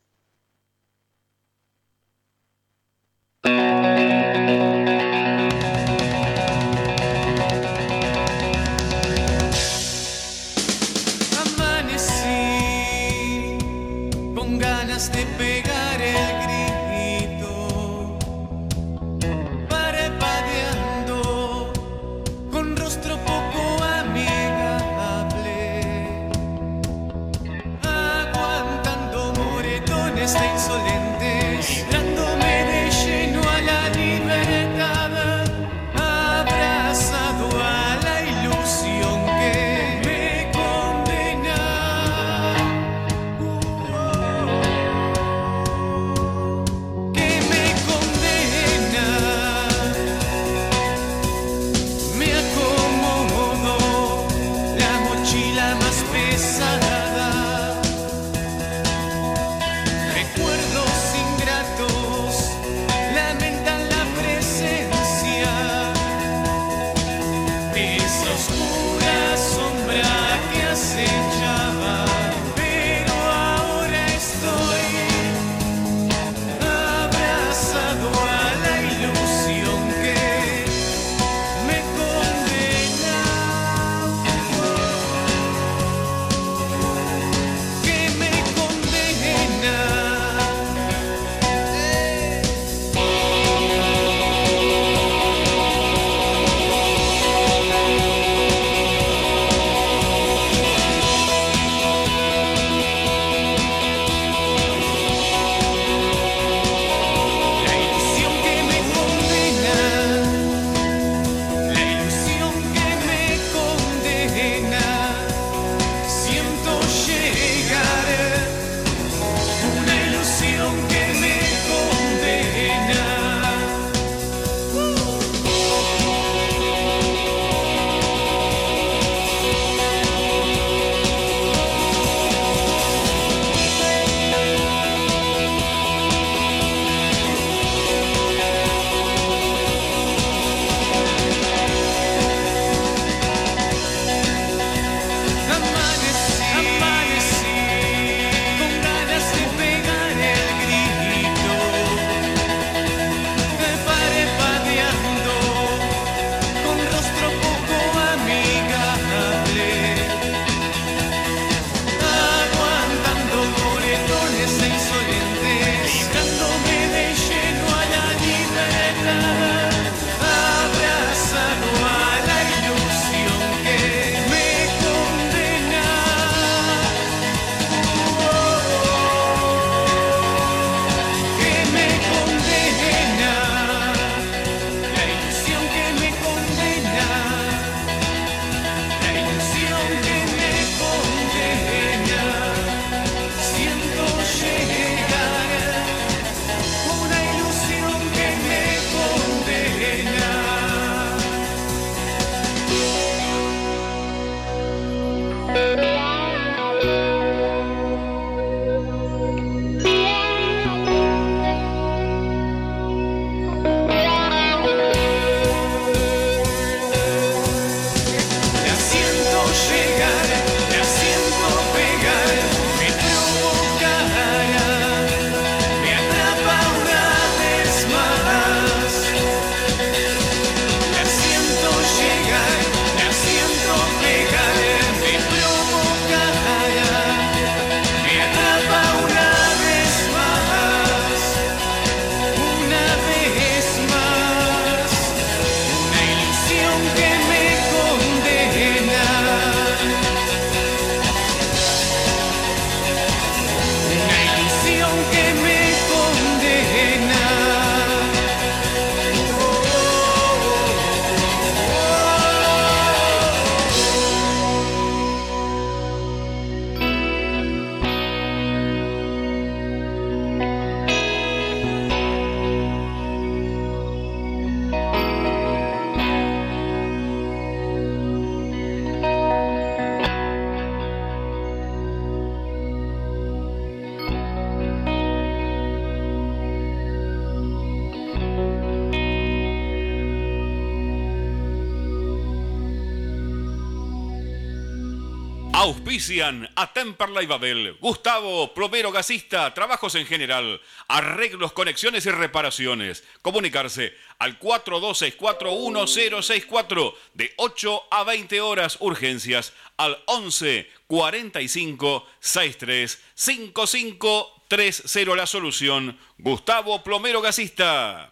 Auspician a Temperley Babel, Gustavo, plomero gasista, trabajos en general, arreglos, conexiones y reparaciones. Comunicarse al 42641064 de 8 a 20 horas urgencias al 11 45 63 55 30 la solución. Gustavo Plomero Gasista.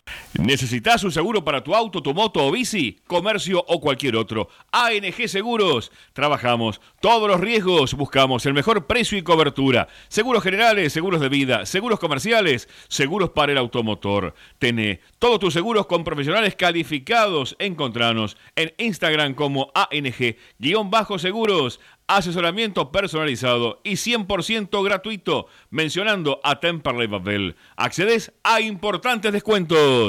¿Necesitas un seguro para tu auto, tu moto o bici, comercio o cualquier otro? ANG Seguros. Trabajamos todos los riesgos, buscamos el mejor precio y cobertura. Seguros generales, seguros de vida, seguros comerciales, seguros para el automotor. Tené todos tus seguros con profesionales calificados. Encontranos en Instagram como ANG-seguros asesoramiento personalizado y 100% gratuito mencionando a Temperley Babel. Accedes a importantes descuentos.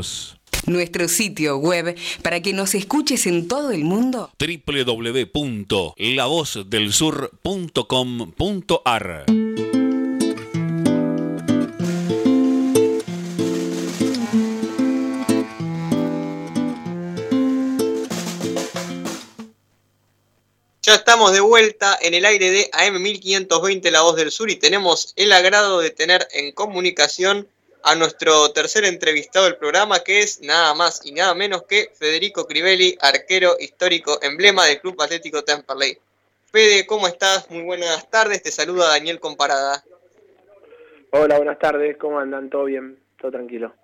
Nuestro sitio web para que nos escuches en todo el mundo. www.lavozdelsur.com.ar Ya estamos de vuelta en el aire de AM1520 La Voz del Sur y tenemos el agrado de tener en comunicación a nuestro tercer entrevistado del programa, que es nada más y nada menos que Federico Crivelli, arquero histórico, emblema del Club Atlético Temperley. Fede, ¿cómo estás? Muy buenas tardes, te saluda Daniel Comparada. Hola, buenas tardes, ¿cómo andan? ¿Todo bien? ¿Todo tranquilo?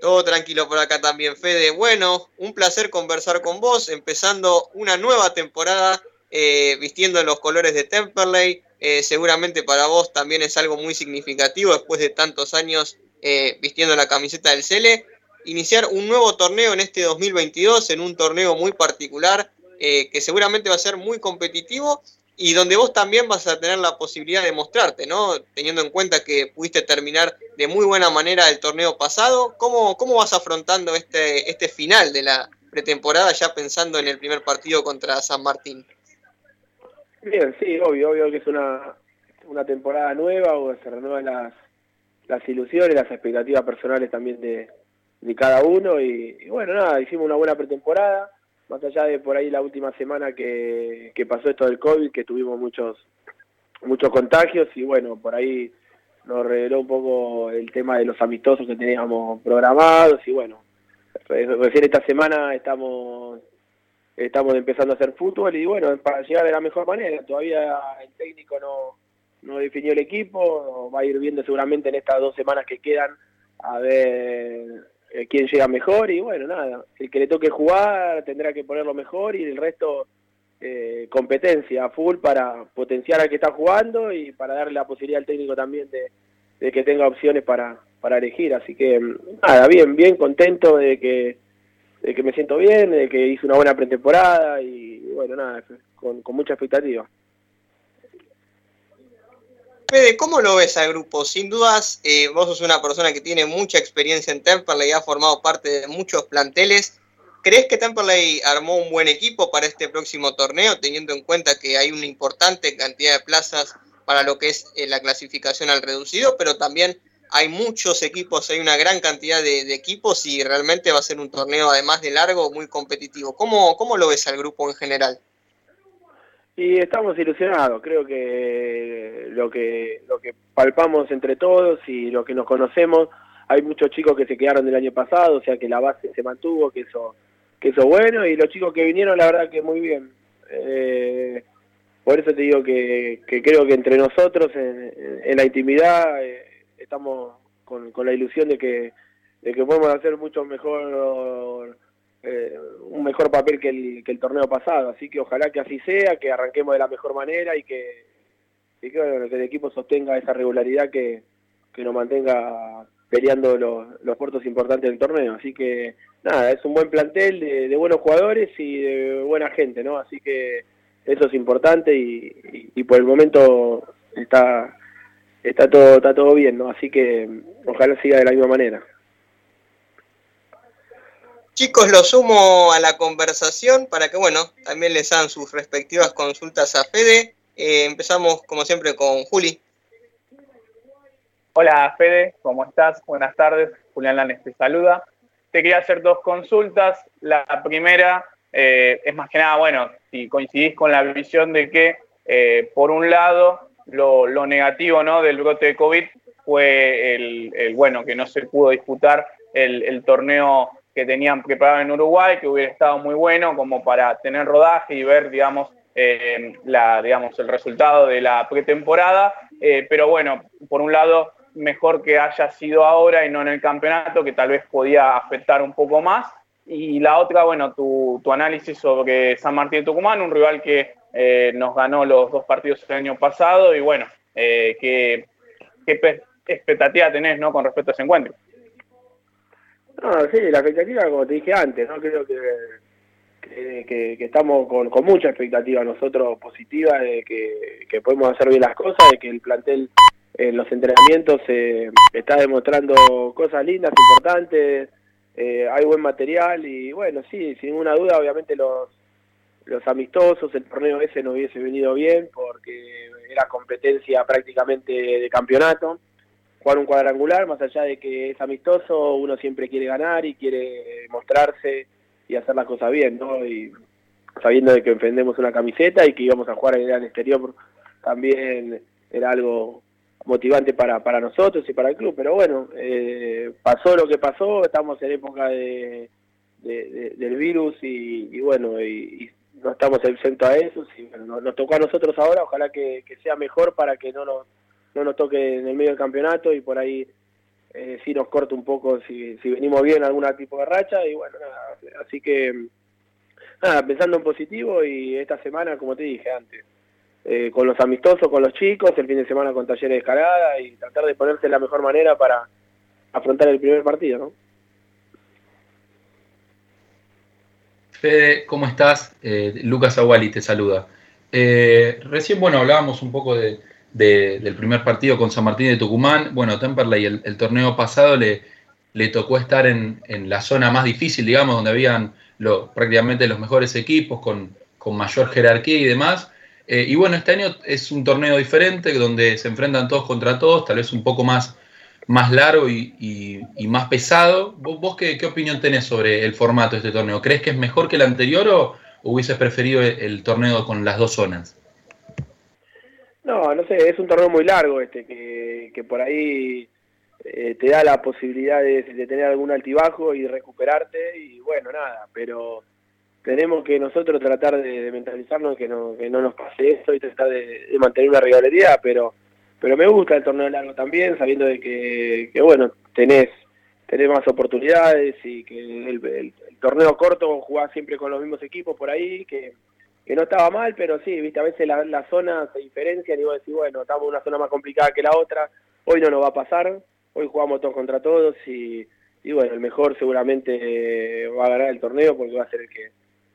Todo tranquilo por acá también, Fede. Bueno, un placer conversar con vos, empezando una nueva temporada eh, vistiendo los colores de Temperley. Eh, seguramente para vos también es algo muy significativo después de tantos años eh, vistiendo la camiseta del Cele. Iniciar un nuevo torneo en este 2022, en un torneo muy particular que seguramente va a ser muy competitivo y donde vos también vas a tener la posibilidad de mostrarte, ¿no? Teniendo en cuenta que pudiste terminar de muy buena manera el torneo pasado, ¿cómo, cómo vas afrontando este, este final de la pretemporada ya pensando en el primer partido contra San Martín? Bien, sí, obvio, obvio que es una, una temporada nueva, o se renuevan las, las ilusiones, las expectativas personales también de, de cada uno y bueno, nada, hicimos una buena pretemporada más allá de por ahí la última semana que, pasó esto del COVID, que tuvimos muchos muchos contagios y bueno, por ahí nos reveló un poco el tema de los amistosos que teníamos programados y bueno, recién esta semana estamos estamos empezando a hacer fútbol y bueno, para llegar de la mejor manera, todavía el técnico no, no definió el equipo, va a ir viendo seguramente en estas dos semanas que quedan a ver eh, quién llega mejor y bueno, nada, el que le toque jugar tendrá que ponerlo mejor y el resto eh, competencia full para potenciar al que está jugando y para darle la posibilidad al técnico también de, que tenga opciones para, para elegir. Así que nada, bien, bien contento de que, de que me siento bien, de que hice una buena pretemporada y bueno, nada, con, con mucha expectativa. Fede, ¿cómo lo ves al grupo? Sin dudas, eh, vos sos una persona que tiene mucha experiencia en Temperley, ha formado parte de muchos planteles. ¿Crees que Temperley armó un buen equipo para este próximo torneo, teniendo en cuenta que hay una importante cantidad de plazas para lo que es eh, la clasificación al reducido, pero también hay muchos equipos, hay una gran cantidad de, equipos y realmente va a ser un torneo, además de largo, muy competitivo. ¿Cómo, cómo lo ves al grupo en general? Y estamos ilusionados, creo que lo que lo que palpamos entre todos y lo que nos conocemos, hay muchos chicos que se quedaron del año pasado, o sea que la base se mantuvo, que eso que eso bueno y los chicos que vinieron la verdad que muy bien. Eh, por eso te digo que, creo que entre nosotros en, la intimidad eh, estamos con, con la ilusión de que de que podemos hacer mucho mejor eh, un mejor papel que el, que el torneo pasado. Así que ojalá que así sea, que arranquemos de la mejor manera y que, que, el equipo sostenga esa regularidad que, que nos mantenga peleando los, los puertos importantes del torneo. Así que nada, es un buen plantel de, buenos jugadores y de buena gente, ¿no? Así que eso es importante y, y, por el momento está está todo está todo bien, ¿no? Así que ojalá siga de la misma manera. Chicos, lo sumo a la conversación para que, bueno, también les hagan sus respectivas consultas a Fede. Eh, empezamos, como siempre, con Juli. Hola, Fede, ¿cómo estás? Buenas tardes. Julián Lanes te saluda. Te quería hacer dos consultas. La primera eh, es más que nada, bueno, si coincidís con la visión de que, eh, por un lado, lo, negativo ¿no? del brote de COVID fue el, bueno, que no se pudo disputar el, torneo que tenían preparado en Uruguay, que hubiera estado muy bueno como para tener rodaje y ver, digamos, eh, la, digamos el resultado de la pretemporada. pero bueno, por un lado, mejor que haya sido ahora y no en el campeonato, que tal vez podía afectar un poco más. Y la otra, bueno, tu, análisis sobre San Martín de Tucumán, un rival que eh, nos ganó los dos partidos el año pasado y bueno, eh, ¿qué, expectativa tenés ¿no? con respecto a ese encuentro? No, sí, la expectativa, como te dije antes, ¿no? creo que, que, estamos con, mucha expectativa nosotros positiva de que, podemos hacer bien las cosas, de que el plantel en los entrenamientos eh, está demostrando cosas lindas, importantes, eh, hay buen material y bueno, sí, sin ninguna duda, obviamente los, los amistosos, el torneo ese no hubiese venido bien porque era competencia prácticamente de campeonato. Jugar un cuadrangular, más allá de que es amistoso, uno siempre quiere ganar y quiere mostrarse y hacer las cosas bien, ¿no? Y sabiendo de que enfrendemos una camiseta y que íbamos a jugar en el exterior, también era algo motivante para, para nosotros y para el club. Pero bueno, eh, pasó lo que pasó, estamos en época de, del virus y, bueno, y, no estamos exentos a eso. Si, nos, tocó a nosotros ahora, ojalá que, sea mejor para que no nos, no nos toque en el medio del campeonato y por ahí eh, sí nos corte un poco si, si venimos bien algún tipo de racha. Y bueno, nada, así que nada, pensando en positivo y esta semana, como te dije antes, eh, con los amistosos, con los chicos, el fin de semana con talleres de escalada y tratar de ponerse de la mejor manera para afrontar el primer partido, ¿no? Fede, ¿cómo estás? Eh, Lucas Aguali te saluda. Eh, recién, bueno, hablábamos un poco de, del primer partido con San Martín de Tucumán. Bueno, Temperley el, el torneo pasado le, tocó estar en, la zona más difícil, digamos, donde habían prácticamente los mejores equipos con, con mayor jerarquía y demás. Eh, y bueno, este año es un torneo diferente donde se enfrentan todos contra todos, tal vez un poco más, más largo y, más pesado. ¿Vos, qué, opinión tenés sobre el formato de este torneo? ¿Crees que es mejor que el anterior o hubieses preferido el, torneo con las dos zonas? No, no sé, es un torneo muy largo este, que, por ahí eh, te da la posibilidad de, tener algún altibajo y recuperarte y bueno, nada, pero tenemos que nosotros tratar de, mentalizarnos que no, que no nos pase eso y tratar de, mantener una regularidad, pero pero me gusta el torneo largo también, sabiendo de que, que bueno, tenés, tenés más oportunidades y que el, torneo corto jugás siempre con los mismos equipos por ahí, que, que no estaba mal, pero sí, viste, a veces las la zonas se diferencian y vos decís, bueno, estamos en una zona más complicada que la otra, hoy no nos va a pasar, hoy jugamos todos contra todos y, y bueno, el mejor seguramente va a ganar el torneo porque va a ser el que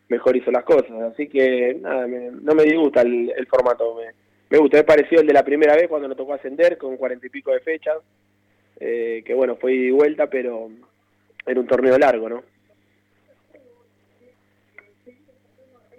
mejor hizo las cosas. Así que nada, no me disgusta el, formato. Me, me, gusta, me pareció el de la primera vez cuando lo tocó ascender con cuarenta y pico de fechas. Eh, que bueno, fue ida y vuelta, pero era un torneo largo, ¿no?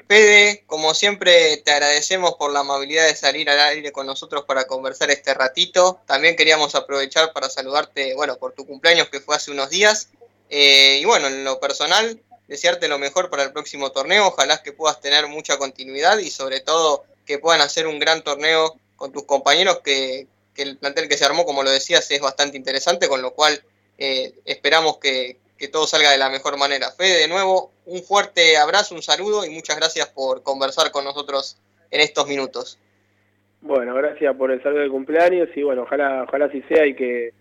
Fede, como siempre, te agradecemos por la amabilidad de salir al aire con nosotros para conversar este ratito. También queríamos aprovechar para saludarte, bueno, por tu cumpleaños que fue hace unos días. Eh, y bueno, en lo personal, desearte lo mejor para el próximo torneo, ojalá que puedas tener mucha continuidad y sobre todo que puedan hacer un gran torneo con tus compañeros, que, el plantel que se armó, como lo decías, es bastante interesante, con lo cual eh, esperamos que, todo salga de la mejor manera. Fede, de nuevo, un fuerte abrazo, un saludo y muchas gracias por conversar con nosotros en estos minutos. Bueno, gracias por el saludo de cumpleaños y bueno, ojalá, ojalá así sea y que,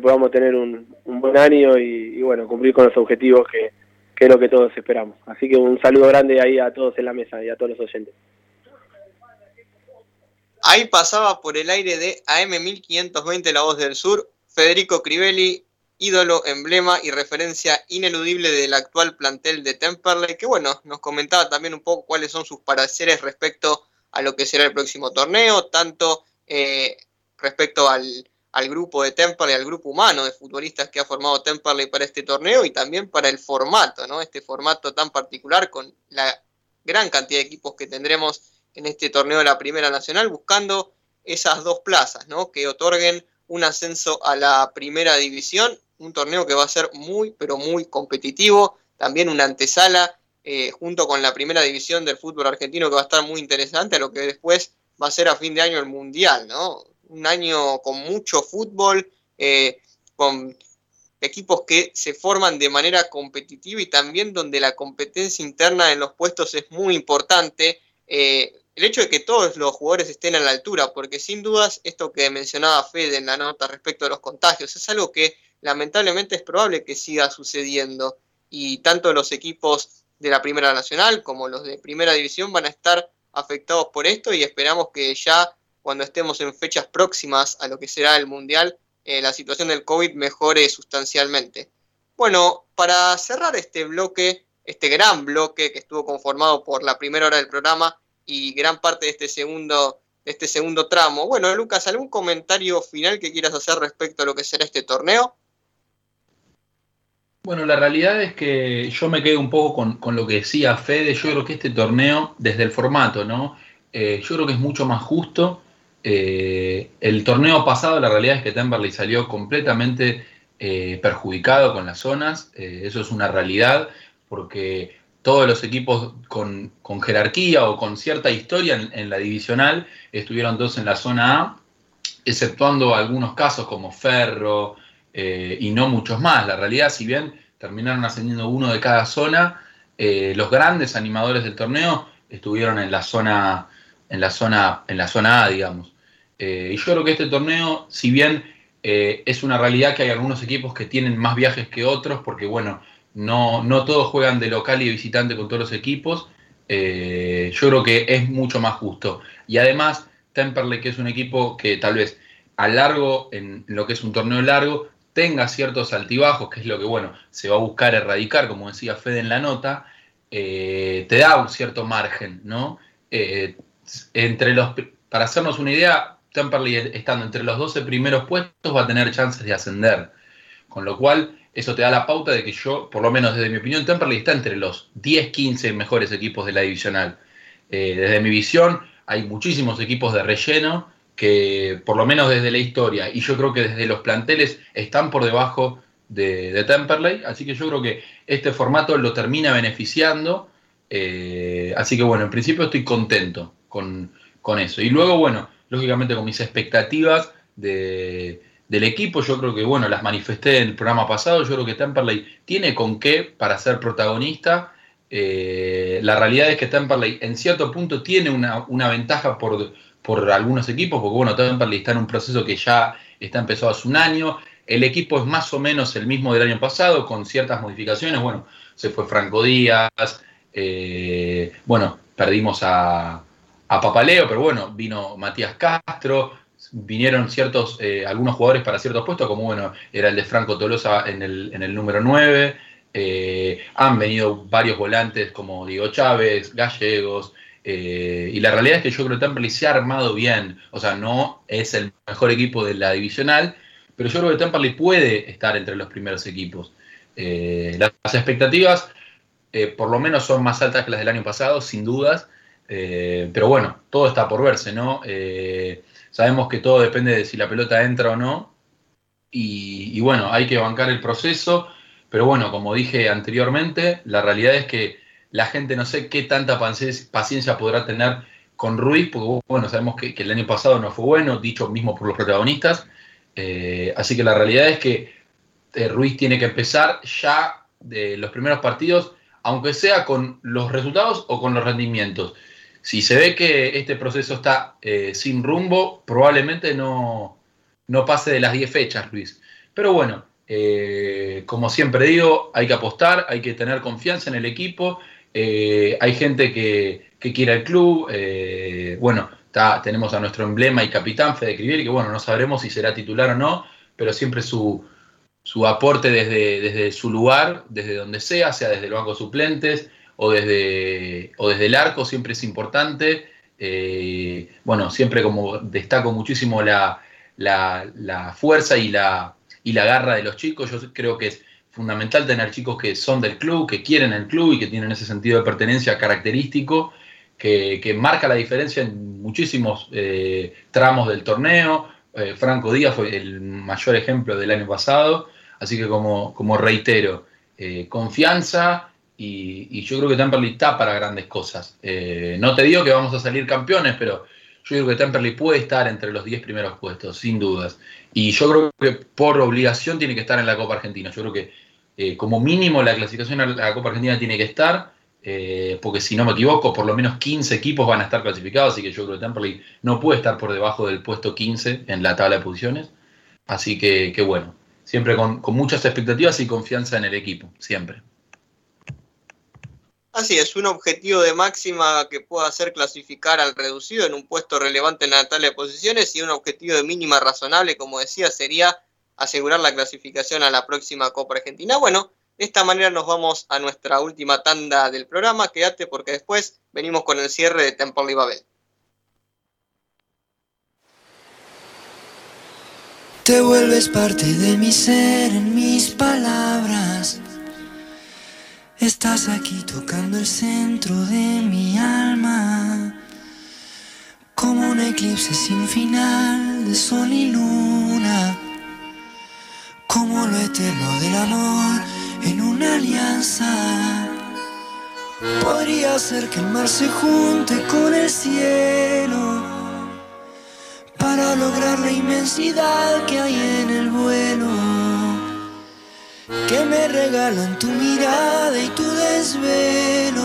podamos tener un, buen año y, y bueno, cumplir con los objetivos que, que es lo que todos esperamos. Así que un saludo grande ahí a todos en la mesa y a todos los oyentes. Ahí pasaba por el aire de AM1520 La Voz del Sur, Federico Crivelli, ídolo, emblema y referencia ineludible del actual plantel de Temperley, que bueno, nos comentaba también un poco cuáles son sus pareceres respecto a lo que será el próximo torneo, tanto eh, respecto al, al grupo de Temperley, al grupo humano de futbolistas que ha formado Temperley para este torneo y también para el formato, ¿no? Este formato tan particular con la gran cantidad de equipos que tendremos en este torneo de la Primera Nacional, buscando esas dos plazas, ¿no? Que otorguen un ascenso a la Primera División, un torneo que va a ser muy, pero muy competitivo, también una antesala eh, junto con la Primera División del fútbol argentino que va a estar muy interesante a lo que después va a ser a fin de año el Mundial, ¿no? Un año con mucho fútbol, eh, con equipos que se forman de manera competitiva y también donde la competencia interna en los puestos es muy importante. Eh, el hecho de que todos los jugadores estén a la altura, porque sin dudas esto que mencionaba Fede en la nota respecto a los contagios es algo que lamentablemente es probable que siga sucediendo y tanto los equipos de la Primera Nacional como los de Primera División van a estar afectados por esto y esperamos que ya cuando estemos en fechas próximas a lo que será el Mundial, eh, la situación del COVID mejore sustancialmente. Bueno, para cerrar este bloque, este gran bloque que estuvo conformado por la primera hora del programa y gran parte de este segundo, este segundo tramo, bueno, Lucas, ¿algún comentario final que quieras hacer respecto a lo que será este torneo? Bueno, la realidad es que yo me quedo un poco con, lo que decía Fede. Yo creo que este torneo, desde el formato, ¿no? Eh, yo creo que es mucho más justo. Eh, el torneo pasado, la realidad es que Temperley salió completamente eh, perjudicado con las zonas. eso es una realidad, porque todos los equipos con, jerarquía o con cierta historia en, la divisional estuvieron todos en la zona A, exceptuando algunos casos como Ferro, eh, y no muchos más. La realidad, si bien terminaron ascendiendo uno de cada zona, eh, los grandes animadores del torneo estuvieron en la zona, en la zona, en la zona A, digamos. Eh, y yo creo que este torneo, si bien es una realidad que hay algunos equipos que tienen más viajes que otros, porque bueno, no, no todos juegan de local y de visitante con todos los equipos, yo creo que es mucho más justo. Y además, Temperley, que es un equipo que tal vez a largo, en lo que es un torneo largo, tenga ciertos altibajos, que es lo que, bueno, se va a buscar erradicar, como decía Fede en la nota, eh, te da un cierto margen, ¿no? Eh, entre los, para hacernos una idea, Temperley estando entre los 12 primeros puestos va a tener chances de ascender, con lo cual eso te da la pauta de que yo, por lo menos desde mi opinión, Temperley está entre los 10, 15 mejores equipos de la divisional. Eh, desde mi visión, hay muchísimos equipos de relleno que por lo menos desde la historia y yo creo que desde los planteles están por debajo de, Temperley, así que yo creo que este formato lo termina beneficiando, eh, así que bueno, en principio estoy contento con, eso. Y luego, bueno, lógicamente con mis expectativas del equipo, yo creo que, bueno, las manifesté en el programa pasado, yo creo que Temperley tiene con qué para ser protagonista. Eh, la realidad es que Temperley en cierto punto tiene una, una ventaja por, por algunos equipos, porque bueno, Temperley está en un proceso que ya está empezado hace un año. El equipo es más o menos el mismo del año pasado, con ciertas modificaciones. Bueno, se fue Franco Díaz, eh, bueno, perdimos a, Papaleo, pero bueno, vino Matías Castro, vinieron ciertos, eh, algunos jugadores para ciertos puestos, como bueno, era el de Franco Tolosa en el, en el número 9. Eh, han venido varios volantes como Diego Chávez, Gallegos, eh, y la realidad es que yo creo que Temperley se ha armado bien. O sea, no es el mejor equipo de la divisional, pero yo creo que Temperley puede estar entre los primeros equipos. Las expectativas, por lo menos, son más altas que las del año pasado, sin dudas. pero bueno, todo está por verse, ¿no? Sabemos que todo depende de si la pelota entra o no. y bueno, hay que bancar el proceso. Pero bueno, como dije anteriormente, la realidad es que la gente no sé qué tanta paciencia podrá tener con Ruiz, porque bueno, sabemos que, el año pasado no fue bueno, dicho mismo por los protagonistas. Eh, así que la realidad es que eh, Ruiz tiene que empezar ya de los primeros partidos, aunque sea con los resultados o con los rendimientos. Si se ve que este proceso está eh, sin rumbo, probablemente no, no pase de las 10 fechas, Ruiz. Pero bueno, como siempre digo, hay que apostar, hay que tener confianza en el equipo eh, hay gente que, quiere el club. Eh, bueno, tenemos a nuestro emblema y capitán Fede Crivier, que bueno, no sabremos si será titular o no, pero siempre su, aporte desde, desde su lugar, desde donde sea, sea desde el banco suplentes o desde, o desde el arco, siempre es importante. Eh, bueno, siempre como destaco muchísimo la, la, fuerza y la, y la garra de los chicos. Yo creo que es fundamental tener chicos que son del club, que quieren el club y que tienen ese sentido de pertenencia característico que, marca la diferencia en muchísimos eh, tramos del torneo. Eh, Franco Díaz fue el mayor ejemplo del año pasado, así que como, como reitero, confianza y, yo creo que Temperley está para grandes cosas. no te digo que vamos a salir campeones, pero yo creo que Temperley puede estar entre los 10 primeros puestos, sin dudas. Y yo creo que por obligación tiene que estar en la Copa Argentina. Yo creo que como mínimo la clasificación a la Copa Argentina tiene que estar. Eh, porque si no me equivoco, por lo menos 15 equipos van a estar clasificados, así que yo creo que Temperley no puede estar por debajo del puesto 15 en la tabla de posiciones. Así que, bueno, siempre con, muchas expectativas y confianza en el equipo, siempre. Así es, un objetivo de máxima que pueda ser clasificar al reducido en un puesto relevante en la tabla de posiciones y un objetivo de mínima razonable, como decía, sería asegurar la clasificación a la próxima Copa Argentina. Bueno, de esta manera nos vamos a nuestra última tanda del programa. Quédate porque después venimos con el cierre de Temple y Babel. Te vuelves parte de mi ser en mis palabras. Estás aquí tocando el centro de mi alma. Como un eclipse sin final de sol y luna. Como lo eterno del amor en una alianza. Podría ser que el mar se junte con el cielo para lograr la inmensidad que hay en el. Que me regalan tu mirada y tu desvelo.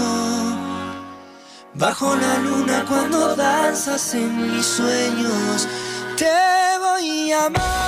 Bajo la luna cuando danzas en mis sueños, te voy a amar.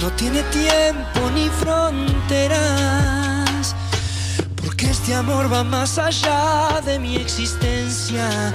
No tiene tiempo ni fronteras. Porque este amor va más allá de mi existencia.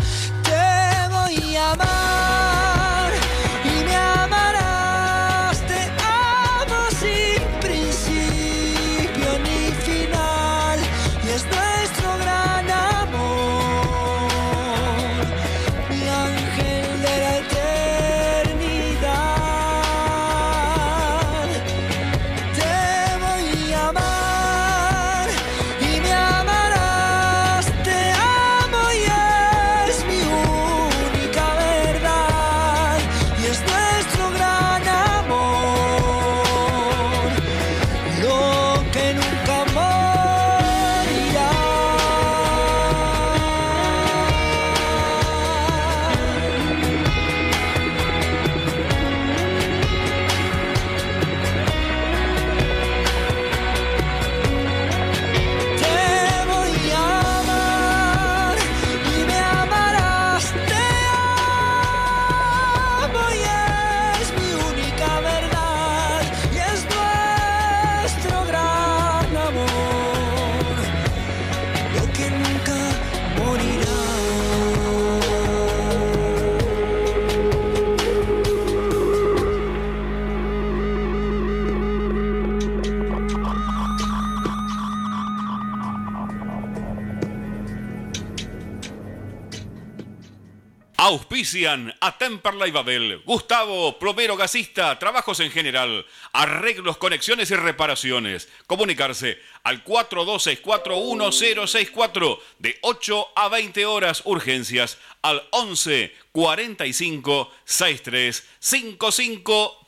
Auspician a Temperley Babel, Gustavo, plomero gasista, trabajos en general, arreglos, conexiones y reparaciones. Comunicarse al 42641064 de 8 a 20 horas urgencias al 11 45 63 55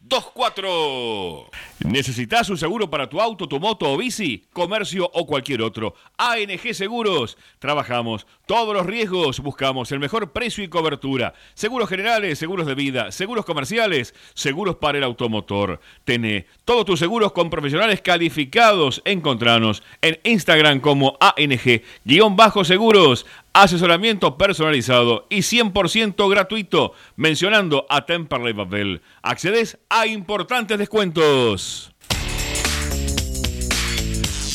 24. ¿Necesitas un seguro para tu auto, tu moto o bici, comercio o cualquier otro? ANG Seguros. Trabajamos todos los riesgos, buscamos el mejor precio y cobertura. Seguros generales, seguros de vida, seguros comerciales, seguros para el automotor. Tené todos tus seguros con profesionales calificados. Encontranos en Instagram como ANG-seguros asesoramiento personalizado y 100% gratuito mencionando a Temperley Babel. Accedes a importantes descuentos.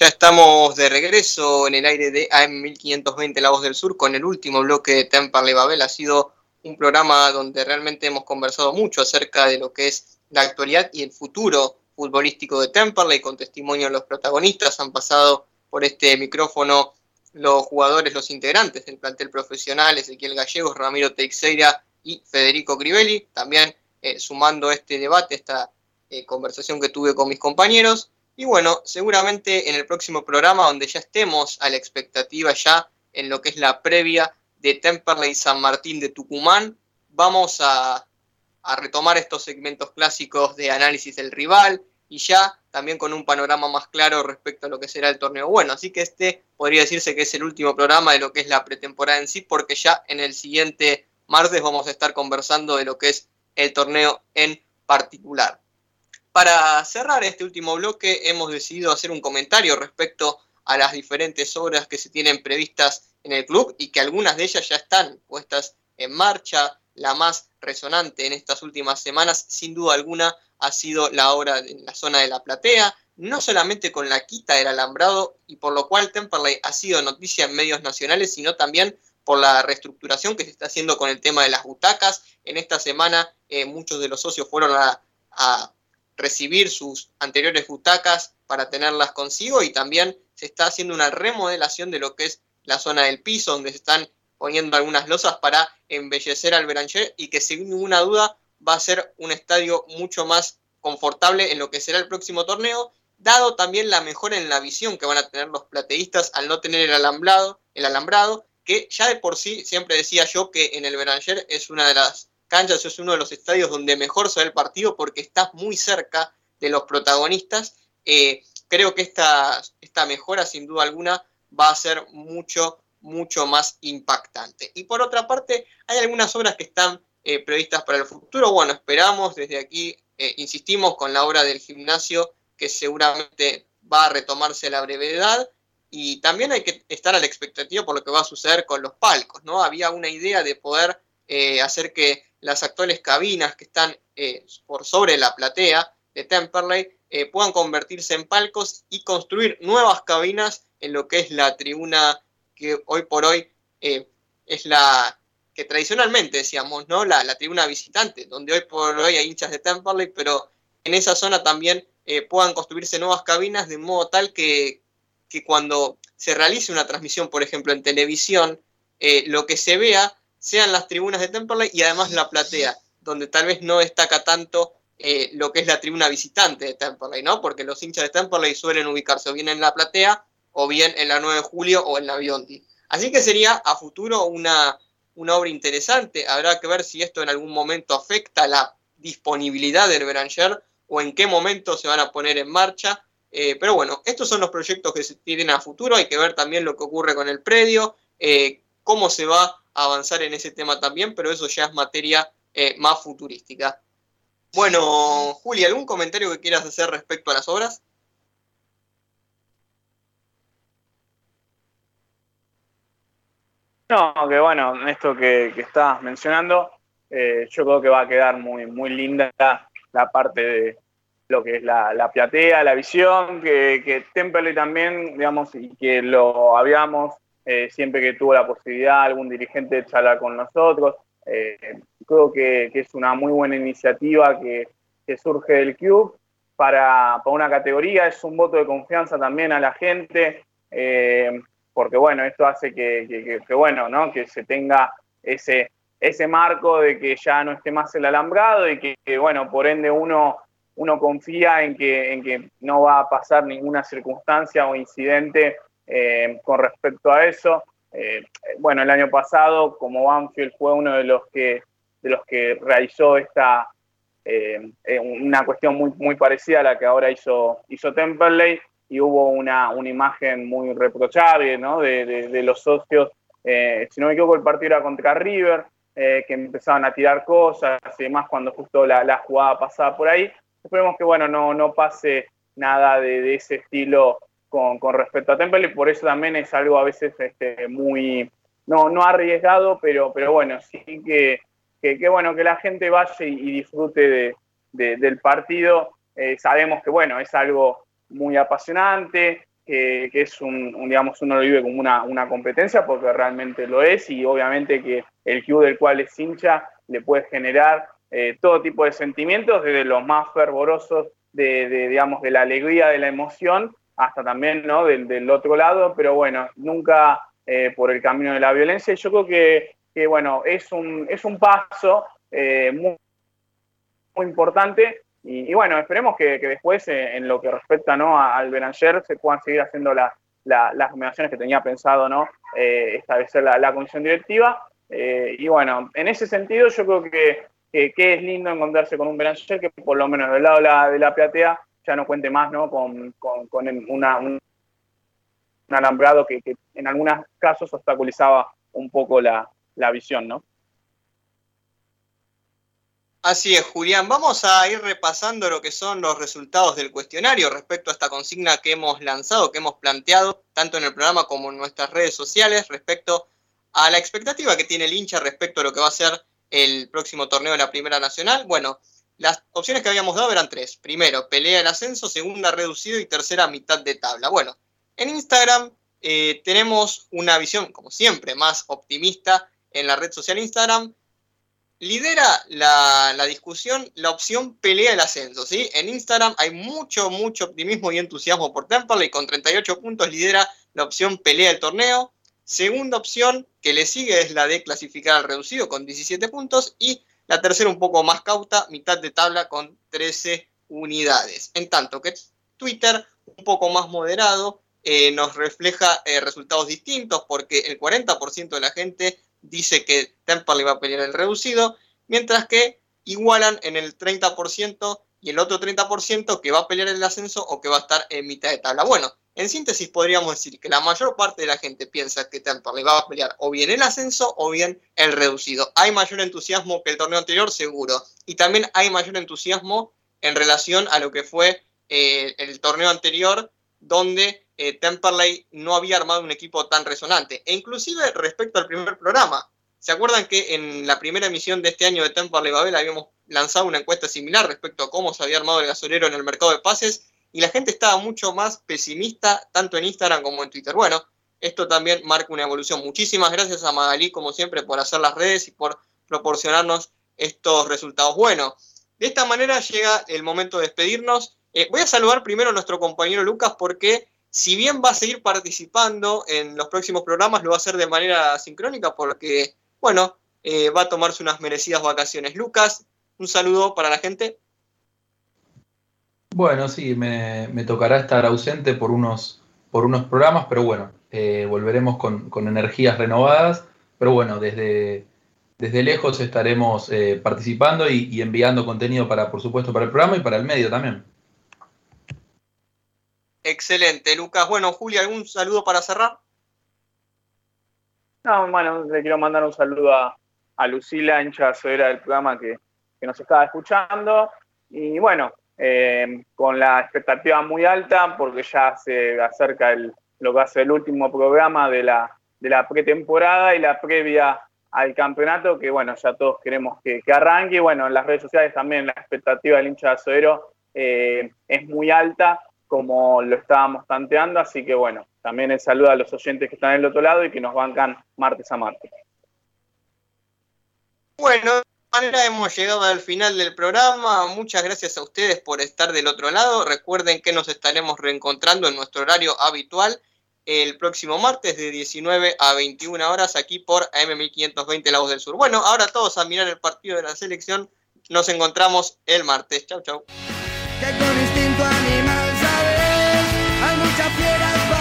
Ya estamos de regreso en el aire de AM1520 La Voz del Sur con el último bloque de Temperley Babel. Ha sido un programa donde realmente hemos conversado mucho acerca de lo que es la actualidad y el futuro futbolístico de Temperley con testimonio de los protagonistas. Han pasado por este micrófono los jugadores, los integrantes del plantel profesional, Ezequiel Gallegos, Ramiro Teixeira y Federico Crivelli. También eh, sumando este debate, esta eh, conversación que tuve con mis compañeros. Y bueno, seguramente en el próximo programa, donde ya estemos a la expectativa ya en lo que es la previa de Temperley San Martín de Tucumán, vamos a, retomar estos segmentos clásicos de análisis del rival y ya también con un panorama más claro respecto a lo que será el torneo bueno. Así que este podría decirse que es el último programa de lo que es la pretemporada en sí, porque ya en el siguiente martes vamos a estar conversando de lo que es el torneo en particular. Para cerrar este último bloque hemos decidido hacer un comentario respecto a las diferentes obras que se tienen previstas en el club y que algunas de ellas ya están puestas en marcha. La más resonante en estas últimas semanas, sin duda alguna, ha sido la obra en la zona de la platea, no solamente con la quita del alambrado y por lo cual Temperley ha sido noticia en medios nacionales, sino también por la reestructuración que se está haciendo con el tema de las butacas. En esta semana eh, muchos de los socios fueron a, a recibir sus anteriores butacas para tenerlas consigo y también se está haciendo una remodelación de lo que es la zona del piso donde se están poniendo algunas losas para embellecer al Beranger y que sin ninguna duda va a ser un estadio mucho más confortable en lo que será el próximo torneo, dado también la mejora en la visión que van a tener los plateístas al no tener el alambrado, el alambrado, que ya de por sí siempre decía yo que en el Beranger es una de las canchas es uno de los estadios donde mejor se ve el partido porque estás muy cerca de los protagonistas. Eh, creo que esta, esta mejora, sin duda alguna, va a ser mucho, mucho más impactante. Y por otra parte, hay algunas obras que están eh, previstas para el futuro. Bueno, esperamos desde aquí, eh, insistimos con la obra del gimnasio, que seguramente va a retomarse a la brevedad. Y también hay que estar a la expectativa por lo que va a suceder con los palcos, ¿no? Había una idea de poder hacer que las actuales cabinas que están eh, por sobre la platea de Temperley eh, puedan convertirse en palcos y construir nuevas cabinas en lo que es la tribuna que hoy por hoy eh, es la que tradicionalmente decíamos, ¿no? La, la, tribuna visitante, donde hoy por hoy hay hinchas de Temperley, pero en esa zona también puedan construirse nuevas cabinas de modo tal que, que cuando se realice una transmisión, por ejemplo, en televisión, lo que se vea sean las tribunas de Temperley y además la platea, donde tal vez no destaca tanto eh, lo que es la tribuna visitante de Temperley, ¿no? Porque los hinchas de Temperley suelen ubicarse o bien en la platea o bien en la 9 de julio o en la Biondi. Así que sería a futuro una, una obra interesante. Habrá que ver si esto en algún momento afecta la disponibilidad del Beranger o en qué momento se van a poner en marcha. Eh, pero bueno, estos son los proyectos que se tienen a futuro. Hay que ver también lo que ocurre con el predio, eh, cómo se va avanzar en ese tema también, pero eso ya es materia eh, más futurística. Bueno, Juli, ¿algún comentario que quieras hacer respecto a las obras? No, que bueno, esto que, que estás mencionando, eh, yo creo que va a quedar muy, muy linda la parte de lo que es la, la platea, la visión, que, que Temperley también, digamos, y que lo habíamos eh, siempre que tuvo la posibilidad algún dirigente de charlar con nosotros. Eh, creo que, que, es una muy buena iniciativa que, que surge del club para, para, una categoría, es un voto de confianza también a la gente porque bueno, esto hace que, bueno, ¿no? Que se tenga ese, ese marco de que ya no esté más el alambrado y que, bueno, por ende uno, uno confía en que, en que no va a pasar ninguna circunstancia o incidente eh, con respecto a eso. Eh, bueno, el año pasado, como Banfield fue uno de los que, de los que realizó esta, eh, una cuestión muy, muy parecida a la que ahora hizo, hizo Temperley, y hubo una, una imagen muy reprochable de, de, los socios. Si no me equivoco, el partido era contra River, que empezaban a tirar cosas y demás cuando justo la, la, jugada pasaba por ahí. Esperemos que bueno, no, no pase nada de ese estilo con, con, respecto a Temple y por eso también es algo a veces este, muy, no, no arriesgado, pero, pero bueno, sí que, que, bueno, que la gente vaya y, disfrute de, del partido. Eh, sabemos que bueno, es algo muy apasionante, que, que es un, digamos, uno lo vive como una, una, competencia porque realmente lo es y obviamente que el club del cual es hincha le puede generar eh, todo tipo de sentimientos, desde los más fervorosos de, de, digamos, de la alegría, de la emoción, hasta también, ¿no? Del, del otro lado, pero bueno, nunca eh, por el camino de la violencia. Yo creo que, que bueno, es un, es un paso eh, muy, muy importante y, y bueno, esperemos que, que después, eh, en lo que respecta ¿no? al Beranger, se puedan seguir haciendo la, la, las nominaciones que tenía pensado ¿no? Eh, establecer la, la, comisión directiva. Eh, y bueno, en ese sentido yo creo que, que, es lindo encontrarse con un Beranger que por lo menos del lado de la, de la platea ya no cuente más ¿no? con, con, una, un, un, alambrado que, que, en algunos casos obstaculizaba un poco la, la visión, ¿no? Así es, Julián. Vamos a ir repasando lo que son los resultados del cuestionario respecto a esta consigna que hemos lanzado, que hemos planteado, tanto en el programa como en nuestras redes sociales, respecto a la expectativa que tiene el hincha respecto a lo que va a ser el próximo torneo de la Primera Nacional. Bueno, las opciones que habíamos dado eran tres. Primero, pelea el ascenso, segunda, reducido y tercera, mitad de tabla. Bueno, en Instagram eh, tenemos una visión, como siempre, más optimista en la red social Instagram lidera la, la, discusión la opción pelea el ascenso, ¿sí? En Instagram hay mucho, mucho optimismo y entusiasmo por Temperley, con 38 puntos lidera la opción pelea el torneo. Segunda opción que le sigue es la de clasificar al reducido con 17 puntos y la tercera un poco más cauta, mitad de tabla con 13 unidades. En tanto que Twitter, un poco más moderado, eh, nos refleja eh, resultados distintos porque el 40% de la gente dice que Temperley va a pelear el reducido, mientras que igualan en el 30% y el otro 30% que va a pelear el ascenso o que va a estar en mitad de tabla. Bueno, en síntesis podríamos decir que la mayor parte de la gente piensa que Temperley va a pelear o bien el ascenso o bien el reducido. Hay mayor entusiasmo que el torneo anterior, seguro. Y también hay mayor entusiasmo en relación a lo que fue eh, el torneo anterior, donde eh, Temperley no había armado un equipo tan resonante. E inclusive respecto al primer programa, ¿se acuerdan que en la primera emisión de este año de Temperley Babel habíamos lanzado una encuesta similar respecto a cómo se había armado el gasolero en el mercado de pases? Y la gente estaba mucho más pesimista, tanto en Instagram como en Twitter. Bueno, esto también marca una evolución. Muchísimas gracias a Magalí, como siempre, por hacer las redes y por proporcionarnos estos resultados buenos. De esta manera llega el momento de despedirnos. Eh, voy a saludar primero a nuestro compañero Lucas porque si bien va a seguir participando en los próximos programas, lo va a hacer de manera sincrónica porque, bueno, eh, va a tomarse unas merecidas vacaciones. Lucas, un saludo para la gente. Bueno, sí, me, me tocará estar ausente por unos, por unos programas, pero bueno, eh, volveremos con, con, energías renovadas pero bueno, desde, desde lejos estaremos eh, participando y, enviando contenido para, por supuesto, para el programa y para el medio también. Excelente, Lucas. Bueno, Julia, ¿algún saludo para cerrar? No, bueno, le quiero mandar un saludo a, Lucila, hincha soera del programa que, nos estaba escuchando. Y bueno, eh, con la expectativa muy alta, porque ya se acerca lo que ser el último programa de la, pretemporada y la previa al campeonato, que bueno, ya todos queremos que, arranque. Y bueno, en las redes sociales también la expectativa del hincha de Azoero eh, es muy alta, como lo estábamos tanteando. Así que bueno, también el saludo a los oyentes que están del otro lado y que nos bancan martes a martes. Bueno, manera hemos llegado al final del programa. Muchas gracias a ustedes por estar del otro lado. Recuerden que nos estaremos reencontrando en nuestro horario habitual el próximo martes de 19 a 21 horas aquí por AM1520 La del Sur. Bueno, ahora todos a mirar el partido de la selección. Nos encontramos el martes. Chau, chau.